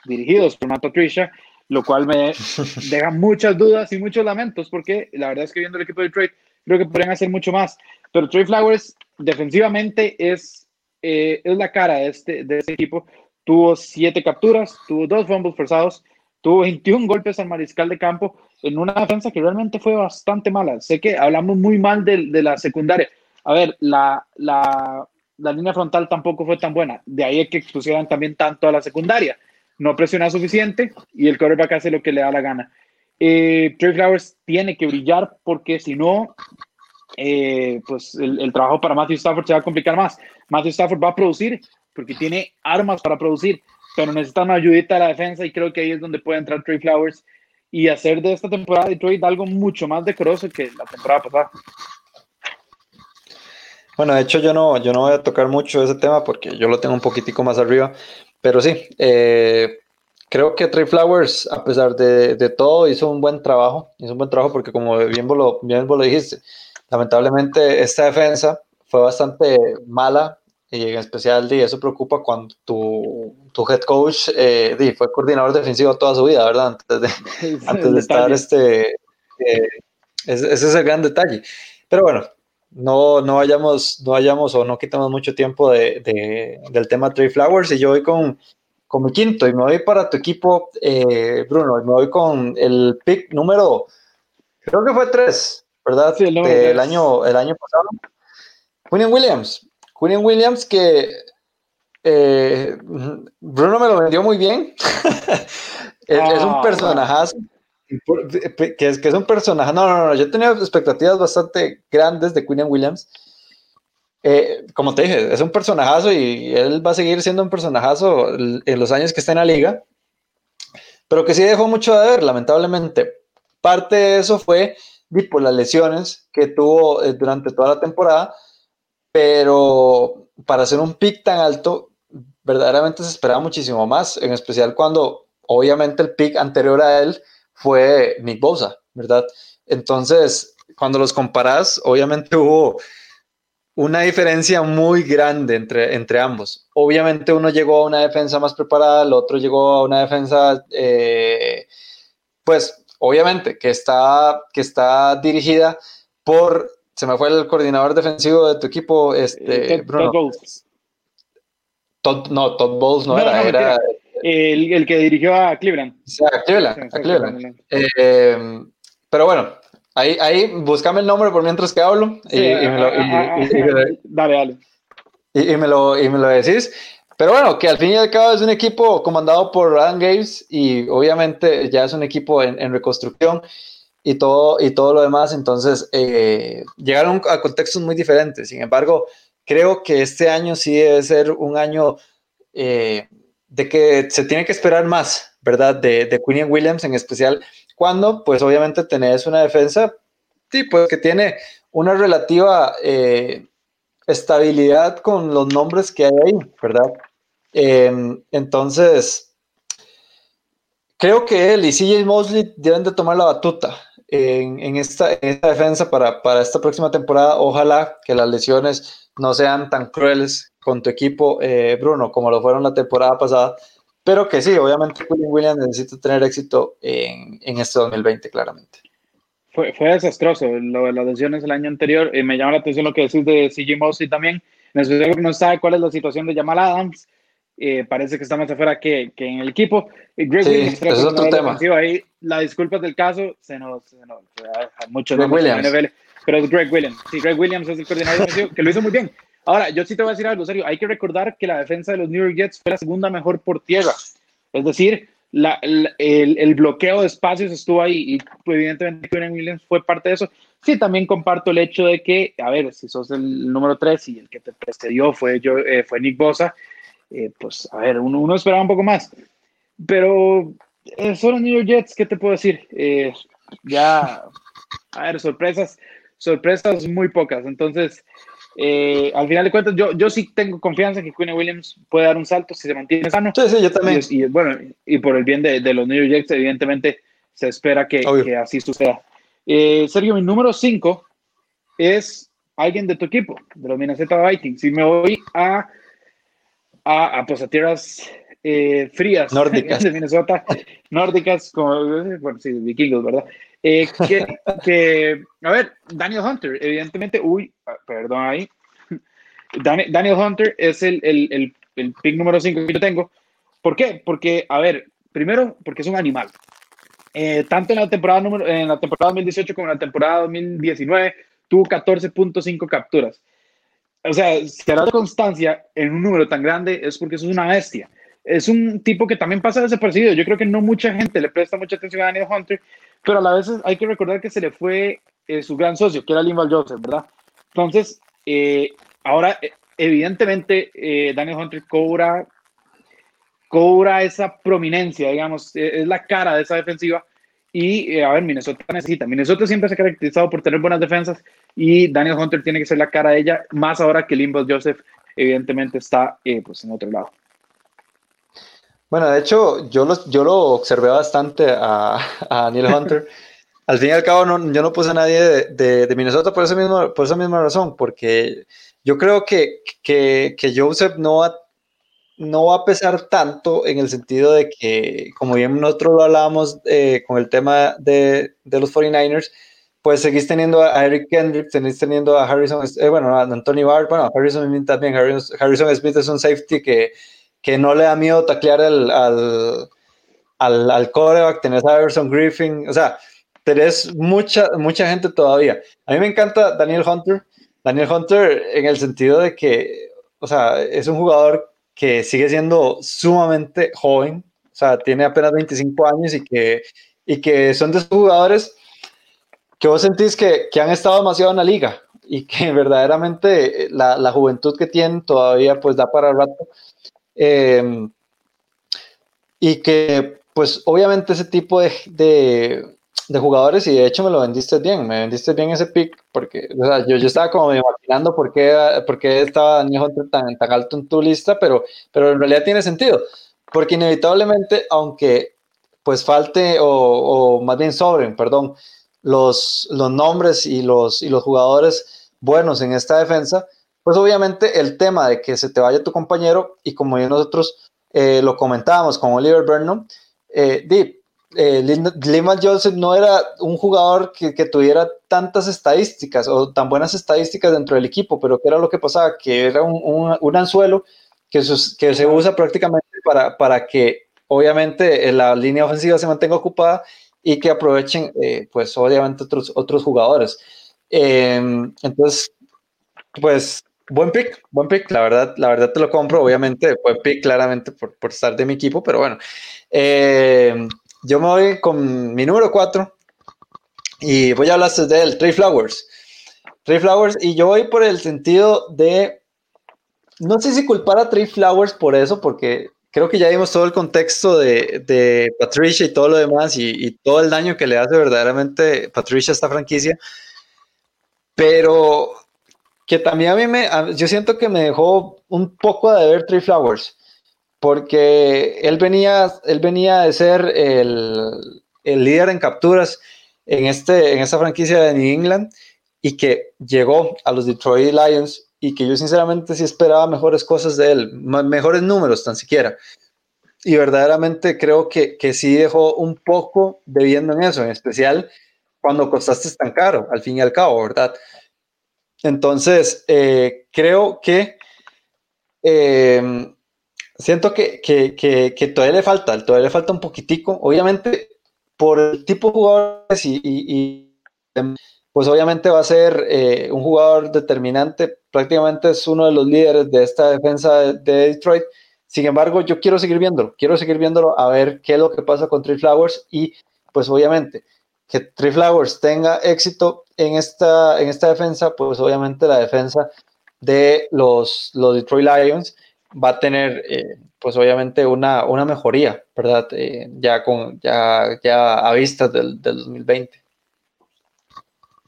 dirigidos por Matt Patricia, lo cual me deja muchas dudas y muchos lamentos, porque la verdad es que viendo el equipo de Detroit, creo que podrían hacer mucho más. Pero Trey Flowers defensivamente es, es la cara de este, de este equipo tuvo siete capturas, tuvo dos fumbles forzados, tuvo 21 golpes al mariscal de campo en una defensa que realmente fue bastante mala. Sé que hablamos muy mal de, de la secundaria. A ver, la, la, la, línea frontal tampoco fue tan buena. De ahí que expusieran también tanto a la secundaria. No presiona suficiente y el quarterback hace lo que le da la gana. Eh, Trey Flowers tiene que brillar porque si no, eh, pues el, trabajo para Matthew Stafford se va a complicar más. Matthew Stafford va a producir, porque tiene armas para producir, pero necesita una ayudita a la defensa y creo que ahí es donde puede entrar Trey Flowers y hacer de esta temporada de Detroit algo mucho más decoroso que la temporada pasada. Bueno, de hecho yo no, yo no voy a tocar mucho ese tema porque yo lo tengo un poquitico más arriba, pero sí, eh, creo que Trey Flowers, a pesar de, de, todo, hizo un buen trabajo, hizo un buen trabajo porque como bien vos lo, bien vos lo dijiste, lamentablemente esta defensa fue bastante mala y en especial, y eso preocupa cuando tu, tu head coach eh, fue coordinador defensivo toda su vida, ¿verdad? Antes de, antes de estar este... Eh, ese es el gran detalle. Pero bueno, no, no vayamos, no vayamos o no quitamos mucho tiempo de, del tema Trey Flowers y yo voy con, con mi quinto y me voy para tu equipo, eh, Bruno, y me voy con el pick número, creo que fue tres, ¿verdad? Sí, el, año, el año pasado. William Williams. William Williams que eh, Bruno me lo vendió muy bien. es, un ah, personajazo. Que es, que es un personaje. No, no, no. Yo tenía expectativas bastante grandes de William Williams. Eh, como te dije, es un personajazo y él va a seguir siendo un personajazo en los años que está en la liga. Pero que sí dejó mucho de ver, lamentablemente. Parte de eso fue por las lesiones que tuvo eh, durante toda la temporada. Pero para hacer un pick tan alto, verdaderamente se esperaba muchísimo más, en especial cuando obviamente el pick anterior a él fue Nick Bosa, ¿verdad? Entonces, cuando los comparas, obviamente hubo una diferencia muy grande entre, entre ambos. Obviamente uno llegó a una defensa más preparada, el otro llegó a una defensa, eh, pues obviamente que está, que está dirigida por, se me fue el coordinador defensivo de tu equipo, este, eh, Bruno. Todd, no, Todd Bowles no, era, era el, el, que dirigió a Cleveland. Sí, a Cleveland, a Cleveland. Eh, pero bueno, ahí, ahí búscame el nombre por mientras que hablo. y, me lo, dale, dale. Y, me lo, y me lo decís. Pero bueno, que al fin y al cabo es un equipo comandado por Adam Gates y obviamente ya es un equipo en, en reconstrucción y todo, y todo lo demás. Entonces, eh, llegaron a contextos muy diferentes. Sin embargo, creo que este año sí debe ser un año eh, de que se tiene que esperar más, ¿verdad? De, de Williams en especial, cuando pues obviamente tenés una defensa, sí, pues que tiene una relativa eh, estabilidad con los nombres que hay ahí, ¿verdad? Em, entonces, creo que él y CJ Mosley deben de tomar la batuta en, esta, en esta, defensa para, para esta próxima temporada. Ojalá que las lesiones no sean tan crueles con tu equipo, eh, Bruno, como lo fueron la temporada pasada, pero que sí, obviamente William Williams necesita tener éxito en, en este 2020, claramente. Fue, fue desastroso lo de las lesiones el año anterior. y me llama la atención lo que decís de CJ Mosley también. En especial que no sabe cuál es la situación de Jamal Adams. Eh, parece que está más afuera que, que en el equipo. Greg sí, Williams, es otro tema. Ahí, la disculpa del caso, se nos, se nos muchos Williams. NFL, pero es Greg Williams. Sí, Greg Williams es el coordinador que lo hizo muy bien. Ahora, yo sí te voy a decir algo serio. Hay que recordar que la defensa de los New York Jets fue la segunda mejor por tierra. Es decir, el, bloqueo de espacios estuvo ahí y pues, evidentemente Kevin Williams fue parte de eso. Sí, también comparto el hecho de que, a ver, si sos el número 3 y el que te precedió fue, yo, eh, fue Nick Bosa, eh, pues a ver, uno, esperaba un poco más. Pero eh, son los New York Jets, ¿qué te puedo decir? ya, a ver, sorpresas, sorpresas muy pocas. Entonces, eh, al final de cuentas, yo, yo sí tengo confianza en que Quinn Williams puede dar un salto si se mantiene sano. Sí, sí, yo también. Y, bueno, y por el bien de, de, los New York Jets, evidentemente se espera que, que así suceda. Eh, Sergio, mi número 5 es alguien de tu equipo, de los Minnesota Vikings. Y me voy a, a, a, pues, a tierras eh, frías nórdicas de Minnesota, nórdicas, como, bueno, sí, vikingos, ¿verdad? Eh, que, a ver, Daniel Hunter, evidentemente, uy, ah, perdón ahí. Daniel Hunter es el, el, el, pick número 5 que yo tengo. ¿Por qué? Porque, a ver, primero, porque es un animal. Eh, tanto en la, temporada número, en la temporada 2018 como en la temporada 2019, tuvo 14.5 capturas. O sea, si hará de constancia en un número tan grande es porque es una bestia. Es un tipo que también pasa desapercibido. Yo creo que no mucha gente le presta mucha atención a Daniel Hunter pero a la vez hay que recordar que se le fue eh, su gran socio, que era Limbal Joseph, ¿verdad? Entonces, eh, ahora, eh, evidentemente, Daniel Hunter cobra, cobra esa prominencia, digamos, es la cara de esa defensiva. Y, a ver, Minnesota necesita. Minnesota siempre se ha caracterizado por tener buenas defensas y Daniel Hunter tiene que ser la cara de ella, más ahora que Limbal Joseph, evidentemente, está pues, en otro lado. Bueno, de hecho, yo lo, yo lo observé bastante a, a Neil Hunter. al fin y al cabo, no, yo no puse a nadie de, de, Minnesota por, ese mismo, por esa misma razón, porque yo creo que, que, que Joseph no ha, no va a pesar tanto en el sentido de que, como bien nosotros lo hablábamos eh, con el tema de, de, los 49ers, pues seguís teniendo a Eric Kendrick, seguís teniendo a Harrison, eh, bueno, a Anthony Barr, bueno, Harrison Smith también, Harrison, Smith es un safety que, que no le da miedo taclear al, al, al, al coreback, tenés a Everson Griffin, o sea, tenés mucha, mucha gente todavía. A mí me encanta Daniel Hunter, Daniel Hunter en el sentido de que, o sea, es un jugador que sigue siendo sumamente joven, o sea, tiene apenas 25 años y que, y que son de esos jugadores que vos sentís que, que han estado demasiado en la liga y que verdaderamente la, la juventud que tienen todavía pues da para el rato. Eh, y que pues obviamente ese tipo de, de, de, jugadores, y de hecho me lo vendiste bien, me vendiste bien ese pick, porque o sea, yo, yo estaba como imaginando por qué, por qué estaba Daniel tan, tan alto en tu lista, pero, pero en realidad tiene sentido, porque inevitablemente, aunque pues falte, o, o más bien sobren, perdón, los, los nombres y los, y los jugadores buenos en esta defensa, pues obviamente el tema de que se te vaya tu compañero, y como nosotros eh, lo comentábamos con Oliver Burnham, eh, Deep, eh, Joseph no era un jugador que, tuviera tantas estadísticas o tan buenas estadísticas dentro del equipo, pero que era lo que pasaba, que era un, anzuelo que, se usa prácticamente para, para que obviamente la línea ofensiva se mantenga ocupada y que aprovechen, eh, pues obviamente otros, otros jugadores. Eh, entonces, pues buen pick, buen pick, la verdad, la verdad te lo compro, obviamente, buen pick claramente por, por estar de mi equipo, pero bueno. Eh, yo me voy con mi número 4 y voy a hablar de él, Trey Flowers. Trey Flowers, y yo voy por el sentido de, no sé si culpar a Trey Flowers por eso, porque creo que ya vimos todo el contexto de, de Patricia y todo lo demás y, y, todo el daño que le hace verdaderamente Patricia a esta franquicia. Pero que también a mí me, yo siento que me dejó un poco de ver Trey Flowers, porque él venía, él venía de ser el, el líder en capturas en, este, en esta franquicia de New England y que llegó a los Detroit Lions y que yo sinceramente sí esperaba mejores cosas de él, mejores números tan siquiera. Y verdaderamente creo que, que sí dejó un poco de viendo en eso, en especial cuando costaste tan caro, al fin y al cabo, ¿verdad? Entonces, eh, creo que eh, siento que, que, que, que, todavía le falta, todavía le falta un poquitico, obviamente por el tipo de jugadores y, y, y pues obviamente va a ser eh, un jugador determinante, prácticamente es uno de los líderes de esta defensa de, de, Detroit. Sin embargo, yo quiero seguir viéndolo, quiero seguir viéndolo a ver qué es lo que pasa con Trey Flowers y pues obviamente que Trey Flowers tenga éxito en esta, en esta defensa, pues obviamente la defensa de los, los Detroit Lions va a tener eh, pues obviamente una, una mejoría, ¿verdad? Eh, ya, con, ya, ya a vista del, del 2020.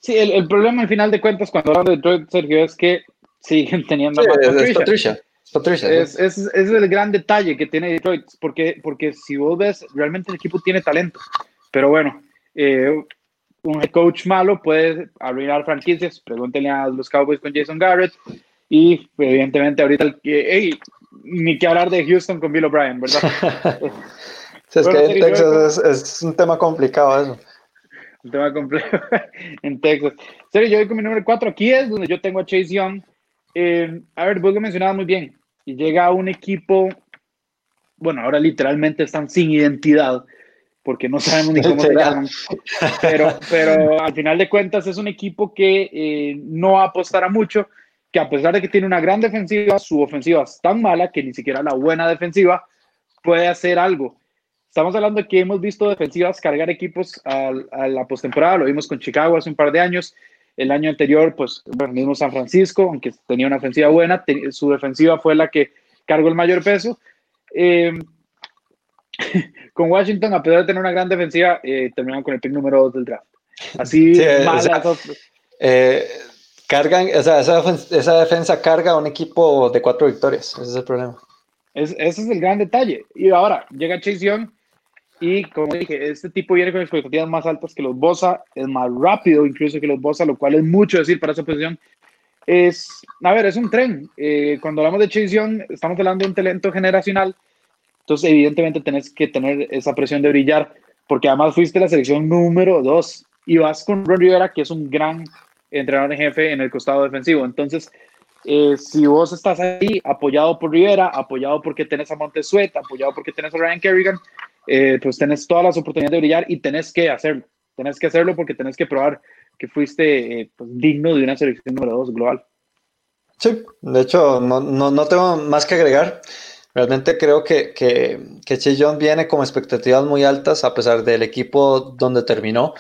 Sí, el, el, problema al final de cuentas cuando hablan de Detroit, Sergio, es que siguen teniendo sí, Patricia. Es Patricia. Patricia es, es, es, el gran detalle que tiene Detroit, porque, porque si vos ves, realmente el equipo tiene talento. Pero bueno, eh, un coach malo puede arruinar franquicias. Pregúntenle a los Cowboys con Jason Garrett. Y evidentemente ahorita, hey, ni que hablar de Houston con Bill O'Brien, ¿verdad? sí, es bueno, que en Texas es, es un tema complicado eso un tema complejo en Texas. Serio, yo voy con mi número 4. Aquí es donde yo tengo a Chase Young. Eh, a ver, vos lo mencionabas muy bien. Y llega un equipo, bueno, ahora literalmente están sin identidad, porque no sabemos ni cómo se llaman. Pero, pero al final de cuentas es un equipo que eh, no apostará mucho, que a pesar de que tiene una gran defensiva, su ofensiva es tan mala que ni siquiera la buena defensiva puede hacer algo. Estamos hablando de que hemos visto defensivas cargar equipos a, a la postemporada, lo vimos con Chicago hace un par de años. El año anterior, pues, bueno, mismo San Francisco, aunque tenía una ofensiva buena, te, su defensiva fue la que cargó el mayor peso. Eh, con Washington, a pesar de tener una gran defensiva, eh, terminaron con el pick número 2 del draft. Así, sí, o sea, eh, cargan, o sea, esa, esa, defensa carga a un equipo de cuatro victorias. Ese es el problema. Es, ese es el gran detalle. Y ahora llega Chase Young y como dije, este tipo viene con expectativas más altas que los Bosa, es más rápido incluso que los Bosa, lo cual es mucho decir para esa posición. es, a ver, es un tren. Eh, cuando hablamos de Chase Young, estamos hablando de un talento generacional. Entonces, evidentemente, tenés que tener esa presión de brillar, porque además fuiste la selección número dos y vas con Ron Rivera, que es un gran entrenador en jefe en el costado defensivo. Entonces, eh, si vos estás ahí apoyado por Rivera, apoyado porque tenés a Montesuet, apoyado porque tenés a Ryan Kerrigan, eh, pues tenés todas las oportunidades de brillar y tenés que hacerlo. Tenés que hacerlo porque tenés que probar que fuiste eh, pues, digno de una selección número dos global. Sí, de hecho, no, no, no tengo más que agregar. Realmente creo que, que, que John viene con expectativas muy altas a pesar del equipo donde terminó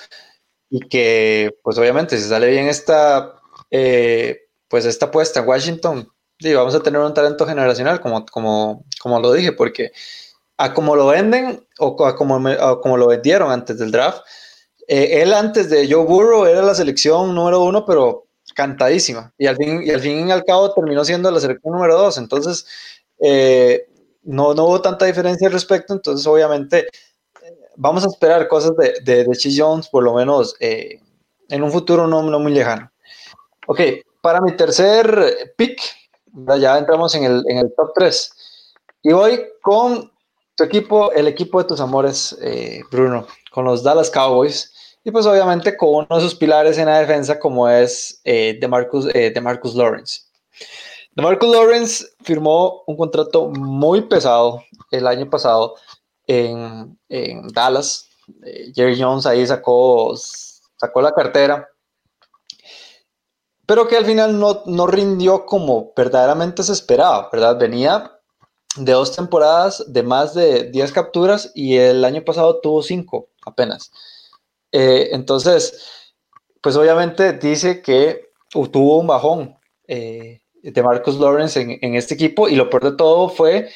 y que, pues obviamente, si sale bien esta, eh, pues esta apuesta en Washington, sí, vamos a tener un talento generacional, como, como, como lo dije, porque a como lo venden o a como, como lo vendieron antes del draft, eh, él antes de Joe Burrow era la selección número uno, pero cantadísima. Y al fin y al, fin y al cabo terminó siendo la selección número dos. Entonces, eh, no, no hubo tanta diferencia al respecto. Entonces, obviamente, vamos a esperar cosas de, de, de Jones, por lo menos eh, en un futuro no, no, muy lejano. Ok, para mi tercer pick, ya entramos en el, en el top 3. Y voy con tu equipo, el equipo de tus amores, eh, Bruno, con los Dallas Cowboys. Y pues obviamente con uno de sus pilares en la defensa como es eh, DeMarcus, eh, DeMarcus Lawrence. DeMarcus Lawrence firmó un contrato muy pesado el año pasado en, en Dallas. Eh, Jerry Jones ahí sacó, sacó la cartera, pero que al final no, no rindió como verdaderamente se esperaba, ¿verdad? Venía de dos temporadas de más de 10 capturas y el año pasado tuvo 5 apenas. Eh, entonces, pues obviamente dice que tuvo un bajón eh, de Marcus Lawrence en, en, este equipo y lo peor de todo fue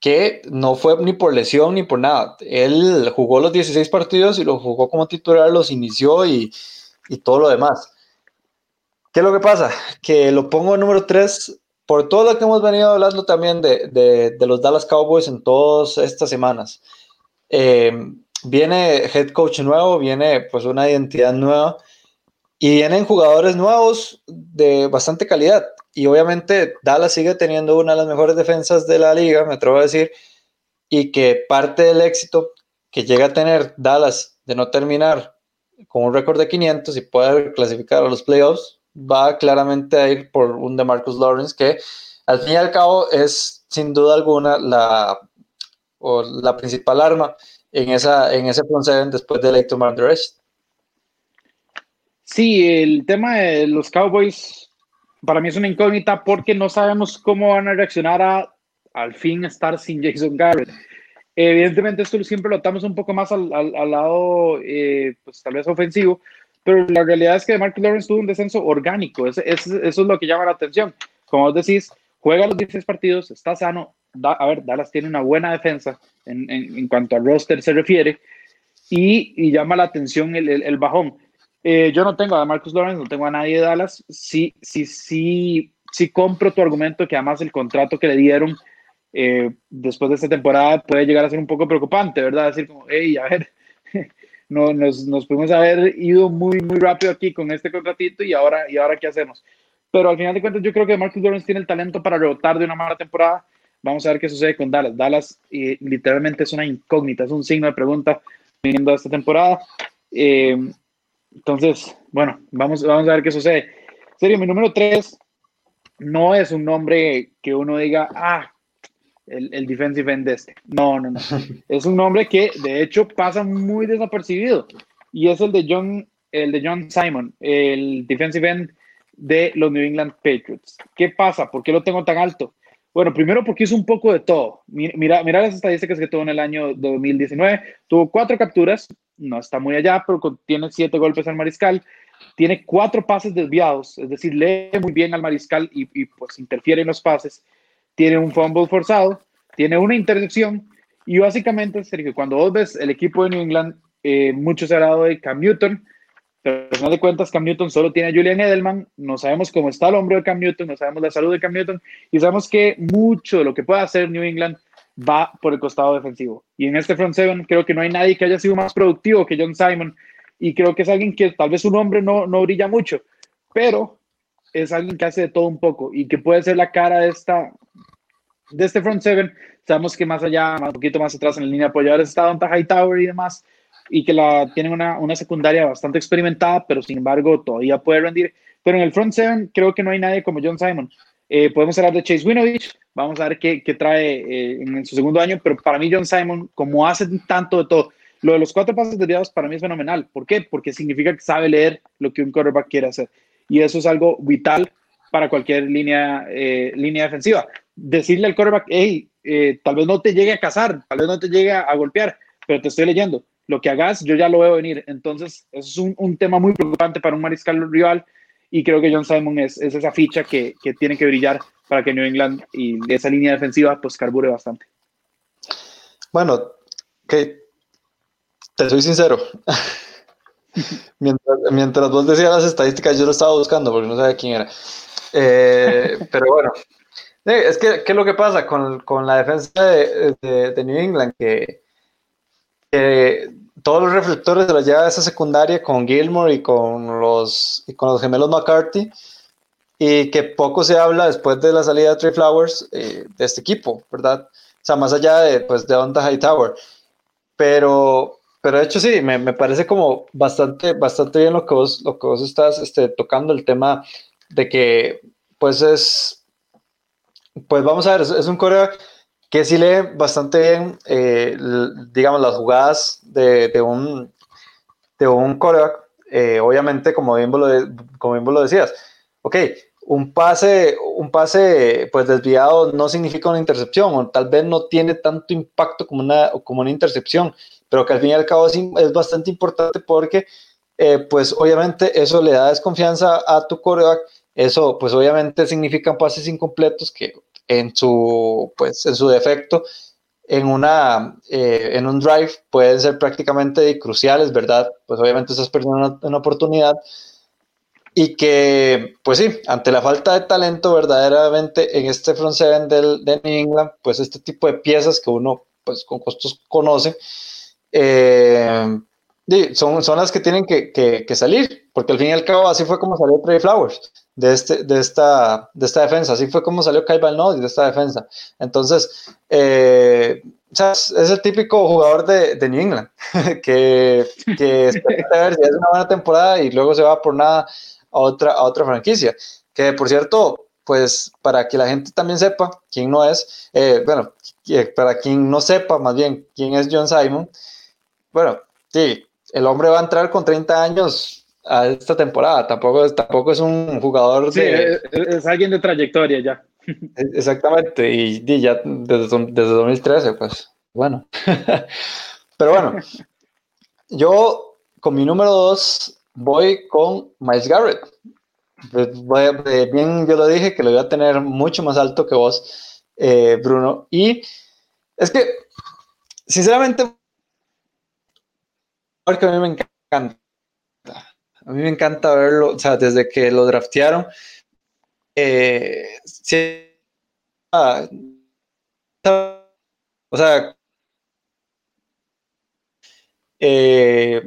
que no fue ni por lesión ni por nada. Él jugó los 16 partidos y lo jugó como titular, los inició y, y todo lo demás. ¿Qué es lo que pasa? Que lo pongo número 3 por todo lo que hemos venido hablando también de, de, de los Dallas Cowboys en todas estas semanas. Eh, viene head coach nuevo, viene pues una identidad nueva y vienen jugadores nuevos de bastante calidad. Y obviamente Dallas sigue teniendo una de las mejores defensas de la liga, me atrevo a decir, y que parte del éxito que llega a tener Dallas de no terminar con un récord de 500 y poder clasificar a los playoffs, va claramente a ir por un de Marcus Lawrence que al fin y al cabo es sin duda alguna la, o la principal arma en, esa, en ese front después de Electro Rest. Sí, el tema de los Cowboys para mí es una incógnita porque no sabemos cómo van a reaccionar a al fin estar sin Jason Garrett. Evidentemente esto siempre lo atamos un poco más al, al, lado, eh, pues tal vez ofensivo, pero la realidad es que Mark Lawrence tuvo un descenso orgánico, es, es, eso es lo que llama la atención. Como vos decís, juega los 16 partidos, está sano, da, a ver, Dallas tiene una buena defensa en, en, en cuanto al roster se refiere, y, y llama la atención el, el, el bajón. Eh, yo no tengo a Marcus Lawrence, no tengo a nadie de Dallas. Sí, sí, sí, sí compro tu argumento que además el contrato que le dieron eh, después de esta temporada puede llegar a ser un poco preocupante, ¿verdad? Decir como, hey, a ver, no, nos, nos pudimos haber ido muy, muy rápido aquí con este contratito y ahora, y ahora qué hacemos. Pero al final de cuentas yo creo que Marcus Lawrence tiene el talento para rebotar de una mala temporada. Vamos a ver qué sucede con Dallas. Dallas eh, literalmente es una incógnita, es un signo de pregunta viniendo a esta temporada. Eh, entonces, bueno, vamos, vamos a ver qué sucede. serio, mi número 3 no es un nombre que uno diga, ah, el, el defensive end de este. No, no, no. es un nombre que de hecho pasa muy desapercibido y es el de John, el de John Simon, el defensive end de los New England Patriots. ¿Qué pasa? ¿Por qué lo tengo tan alto? Bueno, primero porque hizo un poco de todo. Mira, mira las estadísticas que tuvo en el año 2019. Tuvo cuatro capturas, no está muy allá, pero tiene siete golpes al mariscal, tiene cuatro pases desviados, es decir, lee muy bien al mariscal y, y pues interfiere en los pases, tiene un fumble forzado, tiene una intercepción y básicamente, Sergio, cuando vos ves el equipo de New England, eh, mucho se ha hablado de Cam Newton, pero al final de cuentas Cam Newton solo tiene a Julian Edelman, no sabemos cómo está el hombro de Cam Newton, no sabemos la salud de Cam Newton y sabemos que mucho de lo que puede hacer New England va por el costado defensivo. Y en este front seven creo que no hay nadie que haya sido más productivo que John Simon. Y creo que es alguien que tal vez su nombre no, no brilla mucho, pero es alguien que hace de todo un poco y que puede ser la cara de esta de este front seven. Sabemos que más allá, un poquito más atrás en la línea de apoyadores está Donta Hightower y demás, y que la tienen una, una secundaria bastante experimentada, pero sin embargo todavía puede rendir. Pero en el front seven creo que no hay nadie como John Simon. Eh, podemos hablar de Chase Winovich, vamos a ver qué, qué trae eh, en su segundo año, pero para mí John Simon, como hace tanto de todo, lo de los cuatro pasos desviados para mí es fenomenal. ¿Por qué? Porque significa que sabe leer lo que un quarterback quiere hacer. Y eso es algo vital para cualquier línea, eh, línea defensiva. Decirle al quarterback, hey, tal vez no te llegue a cazar, tal vez no te llegue a golpear, pero te estoy leyendo. Lo que hagas, yo ya lo veo venir. Entonces, es un, un tema muy preocupante para un mariscal rival y creo que John Simon es, es esa ficha que, que, tiene que brillar para que New England y esa línea defensiva pues carbure bastante. Bueno, que te soy sincero. mientras, mientras, vos decías las estadísticas, yo lo estaba buscando porque no sabía quién era. Eh, pero bueno, eh, es que, ¿qué es lo que pasa con, con la defensa de, de, de New England? Que, que todos los reflectores de la llave de esa secundaria con Gilmore y con los, y con los gemelos McCarthy, y que poco se habla después de la salida de Trey Flowers eh, de este equipo, ¿verdad? O sea, más allá de, pues, de Onda Hightower. Pero, pero de hecho sí, me, me, parece como bastante, bastante bien lo que vos, lo que vos estás este, tocando, el tema de que, pues es, pues vamos a ver, es, es un coreo que sí lee bastante bien, eh, digamos, las jugadas de, un, de un coreback. Eh, obviamente, como bien, lo como bien vos lo decías, ok, un pase, un pase pues desviado no significa una intercepción, o tal vez no tiene tanto impacto como una, como una intercepción, pero que al fin y al cabo es, es bastante importante porque eh, pues obviamente eso le da desconfianza a tu coreback, eso pues obviamente significan pases incompletos que en su, pues, en su defecto, en, una, eh, en un drive pueden ser prácticamente cruciales, ¿verdad? Pues obviamente estás perdiendo una, una, oportunidad y que, pues sí, ante la falta de talento verdaderamente en este front seven del, de New England, pues este tipo de piezas que uno, pues con costos conoce, eh, son, son las que tienen que, que, que, salir, porque al fin y al cabo así fue como salió Trey Flowers de, este, de, esta, de esta defensa. Así fue como salió Kyle Van de esta defensa. Entonces, eh, o sea, es el típico jugador de, de New England que, que espera ver si es una buena temporada y luego se va por nada a otra, a otra franquicia. Que por cierto, pues para que la gente también sepa quién no es, eh, bueno, para quien no sepa más bien quién es John Simon, bueno, sí, el hombre va a entrar con 30 años a esta temporada. Tampoco, tampoco es un jugador sí, de. Es, alguien de trayectoria ya. Exactamente, y, ya desde, desde 2013, pues bueno. Pero bueno, yo con mi número 2 voy con Miles Garrett. Pues bien, yo lo dije que lo iba a tener mucho más alto que vos, eh, Bruno. Y es que, sinceramente, porque a mí me encanta a mí me encanta verlo, o sea, desde que lo draftearon. Eh, o sea, eh,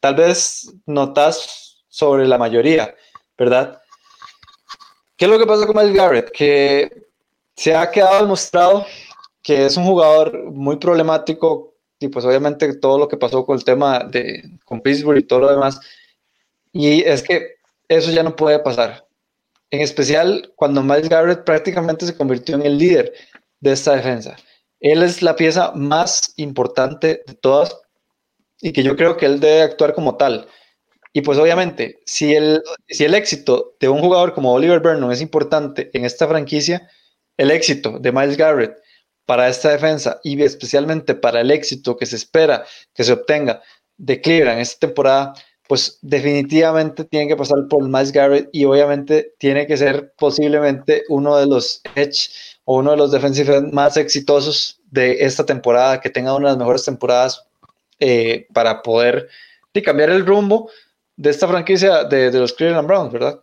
tal vez notas sobre la mayoría, ¿verdad? ¿Qué es lo que pasa con Miles Garrett? Que se ha quedado demostrado que es un jugador muy problemático y pues obviamente todo lo que pasó con el tema de con Pittsburgh y todo lo demás y es que eso ya no puede pasar. En especial cuando Miles Garrett prácticamente se convirtió en el líder de esta defensa. Él es la pieza más importante de todas y que yo creo que él debe actuar como tal. Y pues obviamente, si el, si el éxito de un jugador como Oliver Vernon es importante en esta franquicia, el éxito de Miles Garrett para esta defensa y especialmente para el éxito que se espera que se obtenga de Cleveland esta temporada, pues definitivamente tiene que pasar por Miles Garrett y obviamente tiene que ser posiblemente uno de los edge o uno de los defensivos más exitosos de esta temporada, que tenga una de las mejores temporadas eh, para poder cambiar el rumbo de esta franquicia de los Cleveland Browns, ¿verdad?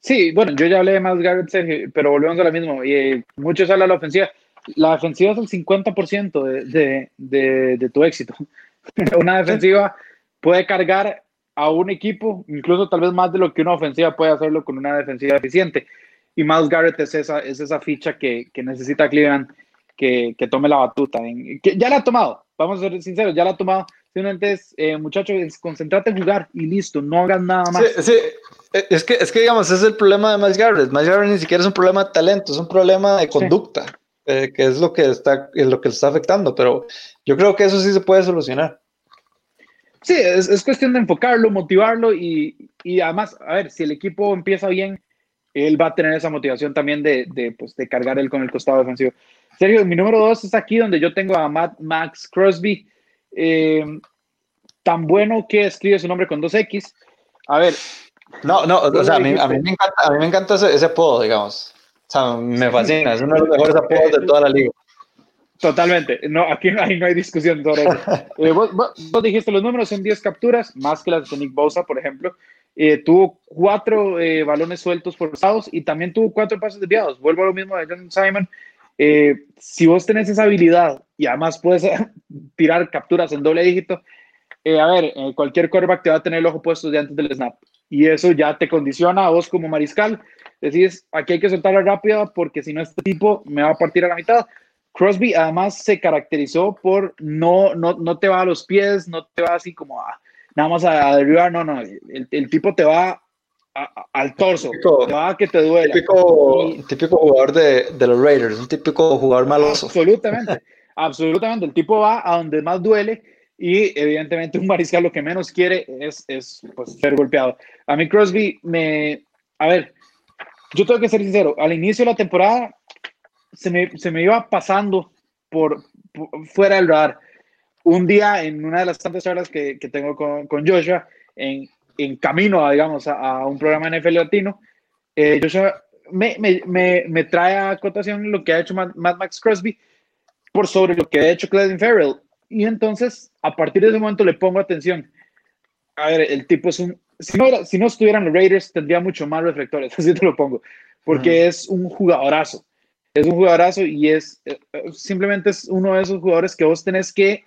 Sí, bueno, yo ya hablé de Miles Garrett, pero volvemos a lo mismo. Y, eh, muchos hablan de la ofensiva. La ofensiva es el 50% de, de, de, de tu éxito. Una defensiva puede cargar a un equipo, incluso tal vez más de lo que una ofensiva puede hacerlo con una defensiva eficiente. Y Miles Garrett es esa, es esa ficha que, que necesita Cleveland que, que, tome la batuta. que ya la ha tomado, vamos a ser sinceros, ya la ha tomado. Simplemente es, eh, muchachos, concentrate en jugar y listo, no hagas nada más. Sí, sí. Eh, es que, es que, digamos, es el problema de Miles Garrett. Miles Garrett ni siquiera es un problema de talento, es un problema de conducta, eh, que es lo que, está, es lo que le está afectando. Pero yo creo que eso sí se puede solucionar. Sí, es, es cuestión de enfocarlo, motivarlo y, y, además, a ver, si el equipo empieza bien, él va a tener esa motivación también de, de, pues, de cargar él con el costado defensivo. Sergio, mi número dos es aquí donde yo tengo a Matt, Max Crosby, eh, tan bueno que escribe su nombre con dos X. A ver. No, no, o sea, a mí, a mí, me encanta, a mí me encanta ese, ese apodo, digamos. O sea, me fascina, es uno de los mejores apodos de toda la liga. Totalmente. No, aquí no hay, no hay discusión sobre eso. Eh, vos, vos, dijiste los números, son 10 capturas, más que las de Nick Bosa, por ejemplo. Eh, tuvo cuatro eh, balones sueltos forzados y también tuvo cuatro pases desviados. Vuelvo a lo mismo de John Simon. Si vos tenés esa habilidad y además puedes tirar capturas en doble dígito, a ver, cualquier quarterback te va a tener el ojo puesto de antes del snap. Y eso ya te condiciona a vos como mariscal. Decís, aquí hay que soltarla rápida porque si no, este tipo me va a partir a la mitad Crosby además se caracterizó por no, no, no te va a los pies, no te va así como a, nada más a, derribar, no, no, el, el tipo te va a, al torso, típico, te va a que te duele. Típico, típico jugador de, de, los Raiders, un típico jugador maloso. Absolutamente, absolutamente, el tipo va a donde más duele y evidentemente un mariscal lo que menos quiere es, es pues, ser golpeado. A mí Crosby me, a ver, yo tengo que ser sincero, al inicio de la temporada se me, se me iba pasando por, fuera del radar. Un día, en una de las tantas horas que, que tengo con, con, Joshua, en, en camino, a, digamos, a, un programa NFL latino, eh, Joshua me, me, me, trae a cotación lo que ha hecho Mad, Max Crosby por sobre lo que ha hecho Clayton Farrell. Y entonces, a partir de ese momento, le pongo atención. A ver, el tipo es un. Si no, si no estuvieran los Raiders, tendría mucho más reflectores, así te lo pongo, porque uh -huh. es un jugadorazo es un jugadorazo y es eh, simplemente es uno de esos jugadores que vos tenés que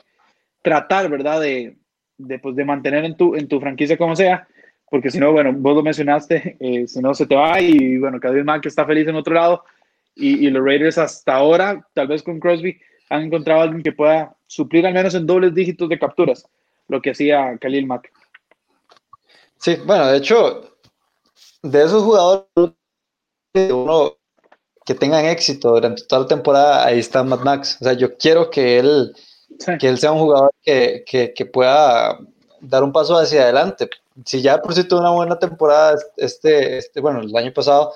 tratar, ¿verdad? De, de, pues, de mantener en tu, en tu franquicia como sea, porque si no, bueno, vos lo mencionaste, eh, si no se te va y bueno, cada vez más que está feliz en otro lado y, y, los Raiders hasta ahora, tal vez con Crosby, han encontrado a alguien que pueda suplir al menos en dobles dígitos de capturas, lo que hacía Khalil Mack. Sí, bueno, de hecho, de esos jugadores uno que tengan éxito durante toda la temporada, ahí está Mad Max. O sea, yo quiero que él, sí. que él sea un jugador que, que, que, pueda dar un paso hacia adelante. Si ya por sí tuvo una buena temporada, este, este bueno, el año pasado,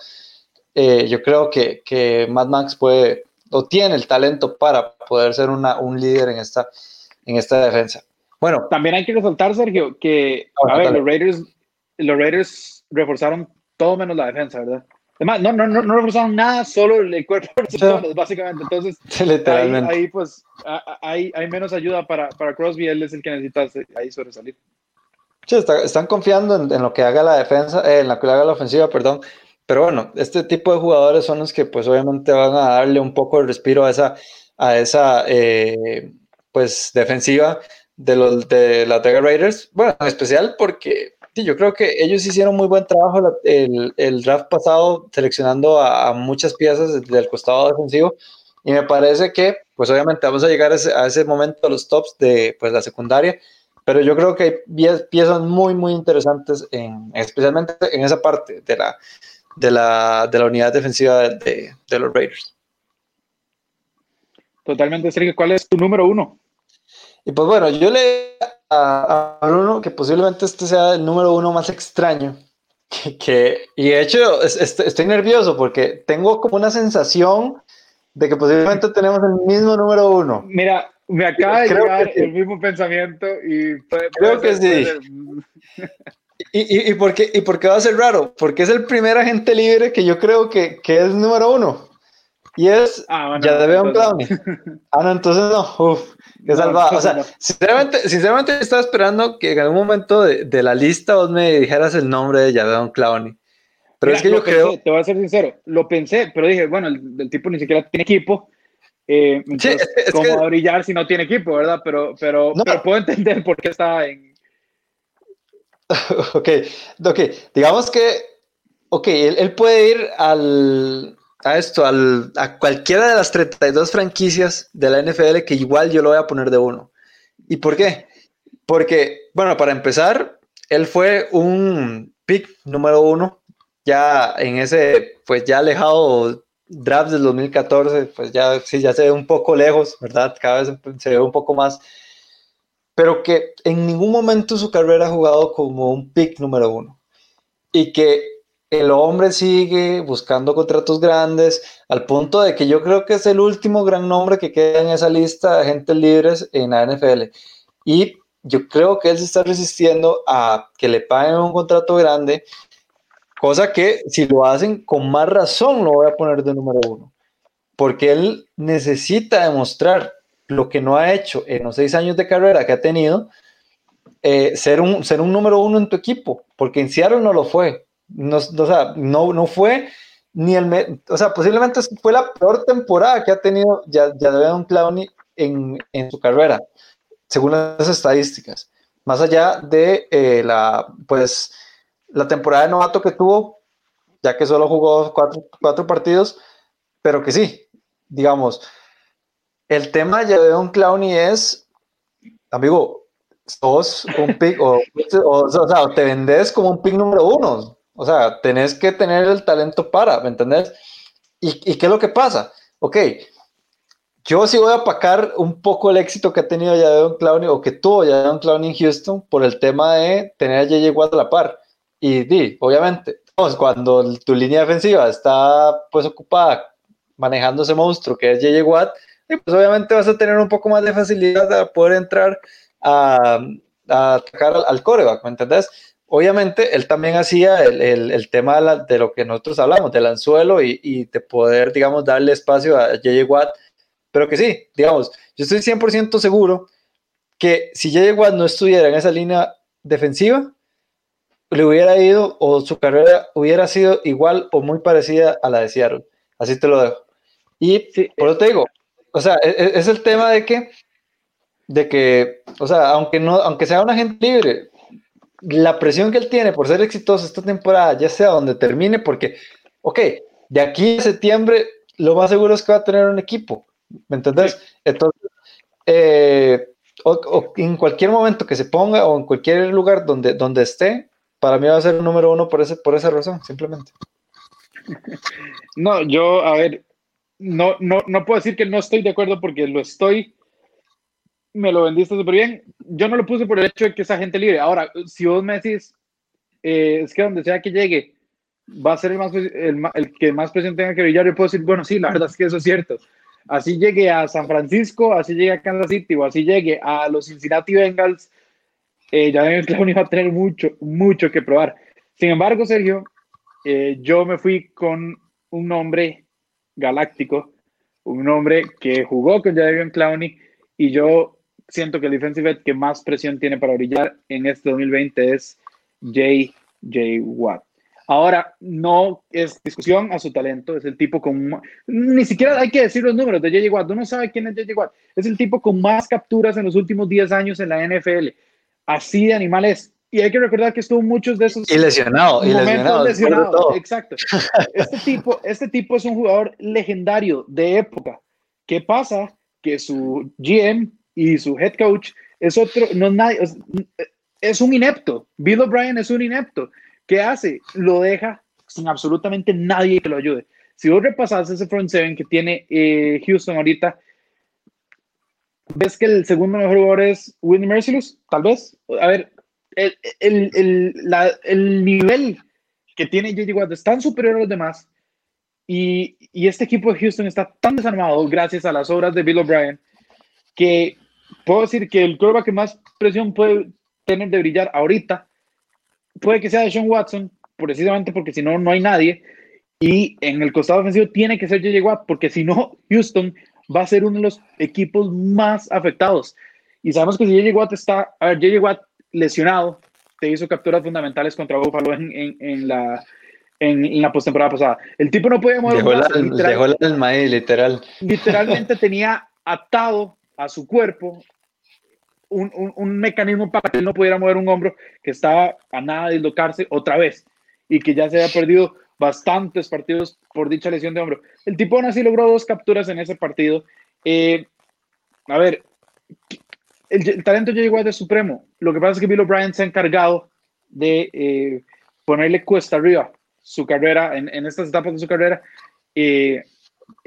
eh, yo creo que, que Mad Max puede, o tiene el talento para poder ser una, un líder en esta, en esta defensa. Bueno, también hay que resaltar, Sergio, que Ah, a ver, los Raiders, los Raiders reforzaron todo menos la defensa, ¿verdad? Además, no, no, no, no reforzaron nada, solo el cuerpo de receptores, básicamente. Entonces, literalmente. Ahí, ahí pues, hay, hay, menos ayuda para, para Crosby, él es el que necesita ahí sobresalir. Sí, está, están confiando en, en, lo que haga la defensa, eh, en lo que haga la ofensiva, perdón. Pero bueno, este tipo de jugadores son los que, pues, obviamente van a darle un poco de respiro a esa, a esa eh, pues, defensiva de los de la Raiders. Bueno, en especial porque Sí, yo creo que ellos hicieron muy buen trabajo el, el draft pasado seleccionando a, muchas piezas del costado defensivo y me parece que pues obviamente vamos a llegar a ese, momento a los tops de pues la secundaria, pero yo creo que hay piezas muy muy interesantes en, especialmente en esa parte de la, de la, de la unidad defensiva de, de, de los Raiders. Totalmente, Sergio. ¿Cuál es tu número uno? Y pues bueno, yo le a, a, Bruno que posiblemente este sea el número uno más extraño. Que, que y de hecho es, es, estoy nervioso porque tengo como una sensación de que posiblemente tenemos el mismo número uno. Mira, me acaba de creo llegar el mismo pensamiento y puede, creo puede que ser, sí. Y, y, y, por qué, ¿Y por qué va a ser raro? Porque es el primer agente libre que yo creo que, que es número uno. Y es, ah, bueno, ya debe un clown. Ah, no, entonces no, uff, qué no, salvado. O sea, no. sinceramente, sinceramente estaba esperando que en algún momento de, de la lista vos me dijeras el nombre de Jadon Clowney. Pero Mira, es que yo pensé, creo. Te voy a ser sincero, lo pensé, pero dije, bueno, el, el tipo ni siquiera tiene equipo. Eh, entonces, sí, es, es ¿cómo que... va a brillar si no tiene equipo, verdad? Pero, pero, pero puedo entender por qué está en. ok, ok, digamos que, ok, él, puede ir al, a esto, a cualquiera de las 32 franquicias de la NFL que igual yo lo voy a poner de uno. ¿Y por qué? Porque, bueno, para empezar, él fue un pick número uno, ya en ese, pues ya alejado draft del 2014, pues ya, sí, ya se ve un poco lejos, ¿verdad? Cada vez se ve un poco más, pero que en ningún momento su carrera ha jugado como un pick número uno. Y que el hombre sigue buscando contratos grandes, al punto de que yo creo que es el último gran nombre que queda en esa lista de agentes libres en la NFL. Y yo creo que él se está resistiendo a que le paguen un contrato grande, cosa que si lo hacen con más razón lo voy a poner de número uno, porque él necesita demostrar lo que no ha hecho en los seis años de carrera que ha tenido, eh, ser, un, ser un número uno en tu equipo, porque en Seattle no lo fue, no, o sea, no, no fue ni el, o sea, posiblemente fue la peor temporada que ha tenido ya, ya un Clowney en, en su carrera según las estadísticas. Más allá de eh, la, pues, la temporada de novato que tuvo, ya que solo jugó cuatro, partidos, pero que sí, digamos, el tema de un Clowney es, amigo, sos un pick, o, o, sea, te vendes como un pick número uno, o sea, tenés que tener el talento para, ¿me entendés? ¿Y, y qué es lo que pasa? Ok, yo sí voy a apacar un poco el éxito que ha tenido Jadon Clowney o que tuvo Jadon Clowney en Houston por el tema de tener a JJ Watt a la par. Y di, obviamente, pues, cuando tu línea defensiva está pues ocupada manejando ese monstruo que es JJ Watt, pues obviamente vas a tener un poco más de facilidad para poder entrar a, atacar al, coreback, ¿me entendés? Obviamente, él también hacía el, tema de, lo que nosotros hablamos, del anzuelo y, y de poder, digamos, darle espacio a JJ Watt pero que sí, digamos, yo estoy 100% seguro que si J.J. Watt no estuviera en esa línea defensiva, le hubiera ido o su carrera hubiera sido igual o muy parecida a la de Seattle. Así te lo dejo. Y por eso te digo, o sea, es, e, es, el tema de que, de que, o sea, aunque, no, aunque sea un agente libre, la presión que él tiene por ser exitoso esta temporada, ya sea donde termine, porque, ok, de aquí a septiembre, lo más seguro es que va a tener un equipo. ¿Me entendés? Entonces, eh, o, en cualquier momento que se ponga o en cualquier lugar donde, donde esté, para mí va a ser el número uno por, ese, por esa razón, simplemente. No, yo, a ver, no, no, no puedo decir que no estoy de acuerdo porque lo estoy. Me lo vendiste súper bien. Yo no lo puse por el hecho de que esa gente libre. Ahora, si vos me decís, eh, es que donde sea que llegue, va a ser el, más, el, que más presión tenga que brillar, yo puedo decir, bueno, sí, la verdad es que eso es cierto así llegue a San Francisco, así llegue a Kansas City o así llegue a los Cincinnati Bengals, eh, ya el Clowney va a tener mucho, mucho que probar. Sin embargo, Sergio, eh, yo me fui con un nombre galáctico, un nombre que jugó con Jadavion Clowney y yo siento que el defensive end que más presión tiene para brillar en este 2020 es J.J. Watt. Ahora, no es discusión a su talento, es el tipo con... Ni siquiera hay que decir los números de J.J. Watt, uno sabe quién es J.J. Watt. Es el tipo con más capturas en los últimos 10 años en la NFL. Así de animales. Y hay que recordar que estuvo muchos de esos... Y lesionado, y lesionado. lesionado exacto. Este tipo, este tipo es un jugador legendario de época. ¿Qué pasa? Que su GM y su head coach es otro, no nadie, es, un inepto. Bill O'Brien es un inepto. ¿Qué hace? Lo deja sin absolutamente nadie que lo ayude. Si vos repasas ese front seven que tiene eh, Houston ahorita, ves que el segundo mejor jugador es Whitney Merciless, tal vez. A ver, el, el, el nivel que tiene J.J. Watt es tan superior a los demás y, y, este equipo de Houston está tan desarmado gracias a las obras de Bill O'Brien que puedo decir que el quarterback que más presión puede tener de brillar ahorita puede que sea de Sean Watson, precisamente porque si no, no hay nadie. Y en el costado ofensivo tiene que ser J.J. Watt, porque si no, Houston va a ser uno de los equipos más afectados. Y sabemos que si J.J. Watt está, a ver, J.J. Watt lesionado, te hizo capturas fundamentales contra Buffalo en, en, en la, en, la postemporada pasada. El tipo no podía mover. Dejó, el maíz, literal. Literalmente tenía atado a su cuerpo un, un, mecanismo para que él no pudiera mover un hombro que estaba a nada de dislocarse otra vez y que ya se había perdido bastantes partidos por dicha lesión de hombro. El tipo aún así logró dos capturas en ese partido. Eh, a ver, el, talento ya llegó a de supremo. Lo que pasa es que Bill O'Brien se ha encargado de eh, ponerle cuesta arriba su carrera, en, estas etapas de su carrera. Eh,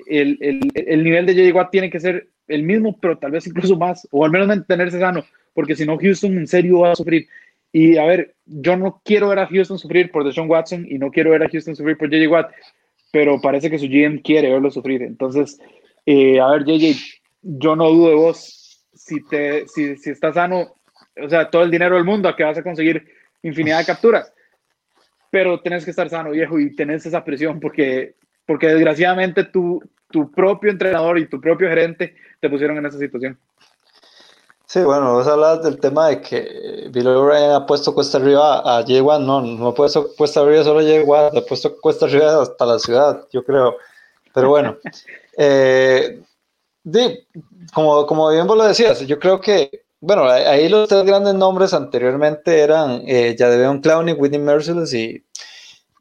el, el, el, nivel de J.J. Watt tiene que ser el mismo, pero tal vez incluso más, o al menos mantenerse sano, porque si no, Houston en serio va a sufrir. Y a ver, yo no quiero ver a Houston sufrir por Deshaun Watson y no quiero ver a Houston sufrir por JJ Watt, pero parece que su GM quiere verlo sufrir. Entonces, eh, a ver, JJ, yo no dudo de vos. Si, te, si, si estás sano, o sea, todo el dinero del mundo, a que vas a conseguir infinidad de capturas. Pero tenés que estar sano, viejo, y tenés esa presión porque, porque desgraciadamente tu, tu propio entrenador y tu propio gerente te pusieron en esa situación. Sí, bueno, vos hablabas del tema de que Bill O'Brien ha puesto cuesta arriba a Jay. No, no ha puesto cuesta arriba solo a Jay ha puesto cuesta arriba hasta la ciudad, yo creo. Pero bueno, eh, como, como bien vos lo decías, yo creo que, bueno, ahí los tres grandes nombres anteriormente eran eh, Jadeveon Clowney, Whitney Merciless y,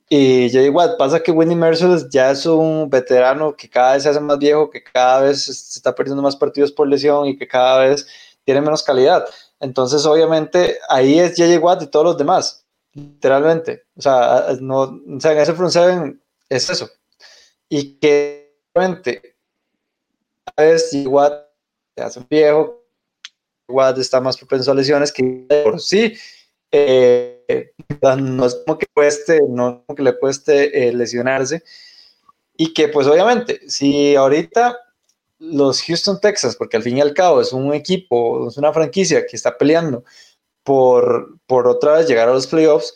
y Jay Watt. Pasa que Whitney Merciless ya es un veterano que cada vez se hace más viejo, que cada vez se está perdiendo más partidos por lesión y que cada vez tiene menos calidad. Entonces, obviamente, ahí es JJ Watt y todos los demás, literalmente. O sea, no, o sea en ese front seven es eso. Y que, obviamente, cada vez JJ Watt se hace viejo, Watt está más propenso a lesiones que por sí. Eh, no es como que no que le cueste eh, lesionarse. Y que, pues, obviamente, si ahorita los Houston Texas, porque al fin y al cabo es un equipo, es una franquicia que está peleando por, por otra vez llegar a los playoffs,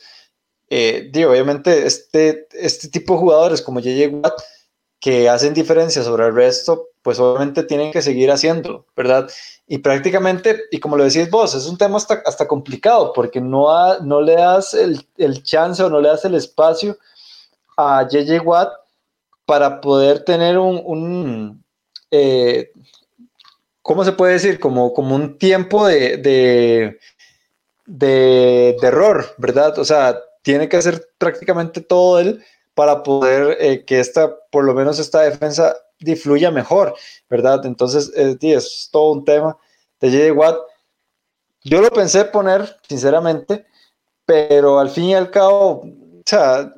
eh, digo, obviamente este, este tipo de jugadores como JJ Watt, que hacen diferencia sobre el resto, pues obviamente tienen que seguir haciendo, ¿verdad? Y prácticamente, y como lo decís vos, es un tema hasta, hasta complicado, porque no, no le das el, el chance o no le das el espacio a JJ Watt para poder tener un eh, ¿cómo se puede decir? Como, como un tiempo de, de, de, error, ¿verdad? O sea, tiene que hacer prácticamente todo él para poder eh, que esta, por lo menos esta defensa difluya mejor, ¿verdad? Entonces, eh, es todo un tema de J.J. Watt. Yo lo pensé poner, sinceramente, pero al fin y al cabo, o sea,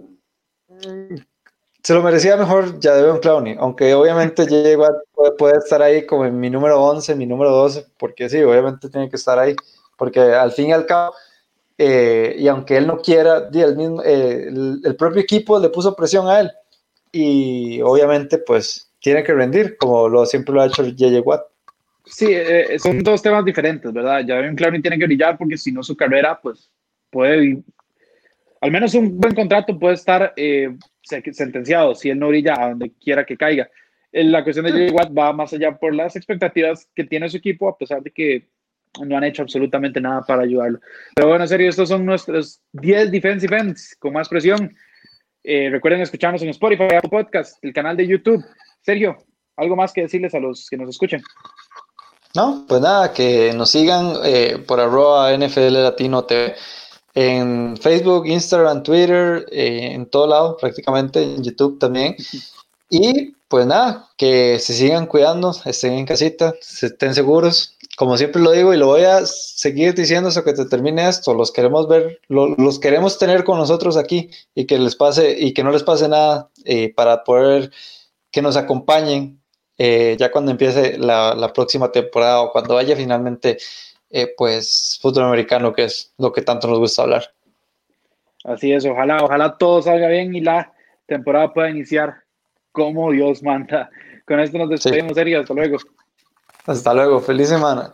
se lo merecía mejor ya un Clowney, aunque obviamente llega puede, estar ahí como en mi número 11, mi número 12, porque sí, obviamente tiene que estar ahí, porque al fin y al cabo, eh, y aunque él no quiera, el, mismo, eh, el, propio equipo le puso presión a él, y obviamente pues tiene que rendir, como lo siempre lo ha hecho JJ Watt. Sí, eh, son dos temas diferentes, ¿verdad? Ya un Clowney tiene que brillar porque si no su carrera, pues puede, al menos un buen contrato puede estar sentenciado si él no brilla a donde quiera que caiga. La cuestión de J. Watt va más allá por las expectativas que tiene su equipo, a pesar de que no han hecho absolutamente nada para ayudarlo. Pero bueno, en serio, estos son nuestros 10 defensive ends con más presión. Eh, recuerden escucharnos en Spotify, Apple Podcast, el canal de YouTube. Sergio, ¿algo más que decirles a los que nos escuchen? No, pues nada, que nos sigan eh, por arroba NFL Latino TV en Facebook, Instagram, Twitter, eh, en todo lado prácticamente, en YouTube también. Y pues nada, que se sigan cuidando, estén en casita, estén seguros. Como siempre lo digo y lo voy a seguir diciendo hasta que te termine esto, los queremos ver, los queremos tener con nosotros aquí y que les pase y que no les pase nada eh, para poder que nos acompañen eh, ya cuando empiece la, la próxima temporada o cuando vaya finalmente eh, pues fútbol americano, que es lo que tanto nos gusta hablar. Así es, ojalá, ojalá todo salga bien y la temporada pueda iniciar como Dios manda. Con esto nos despedimos, Sergio, hasta luego. Hasta luego, feliz semana.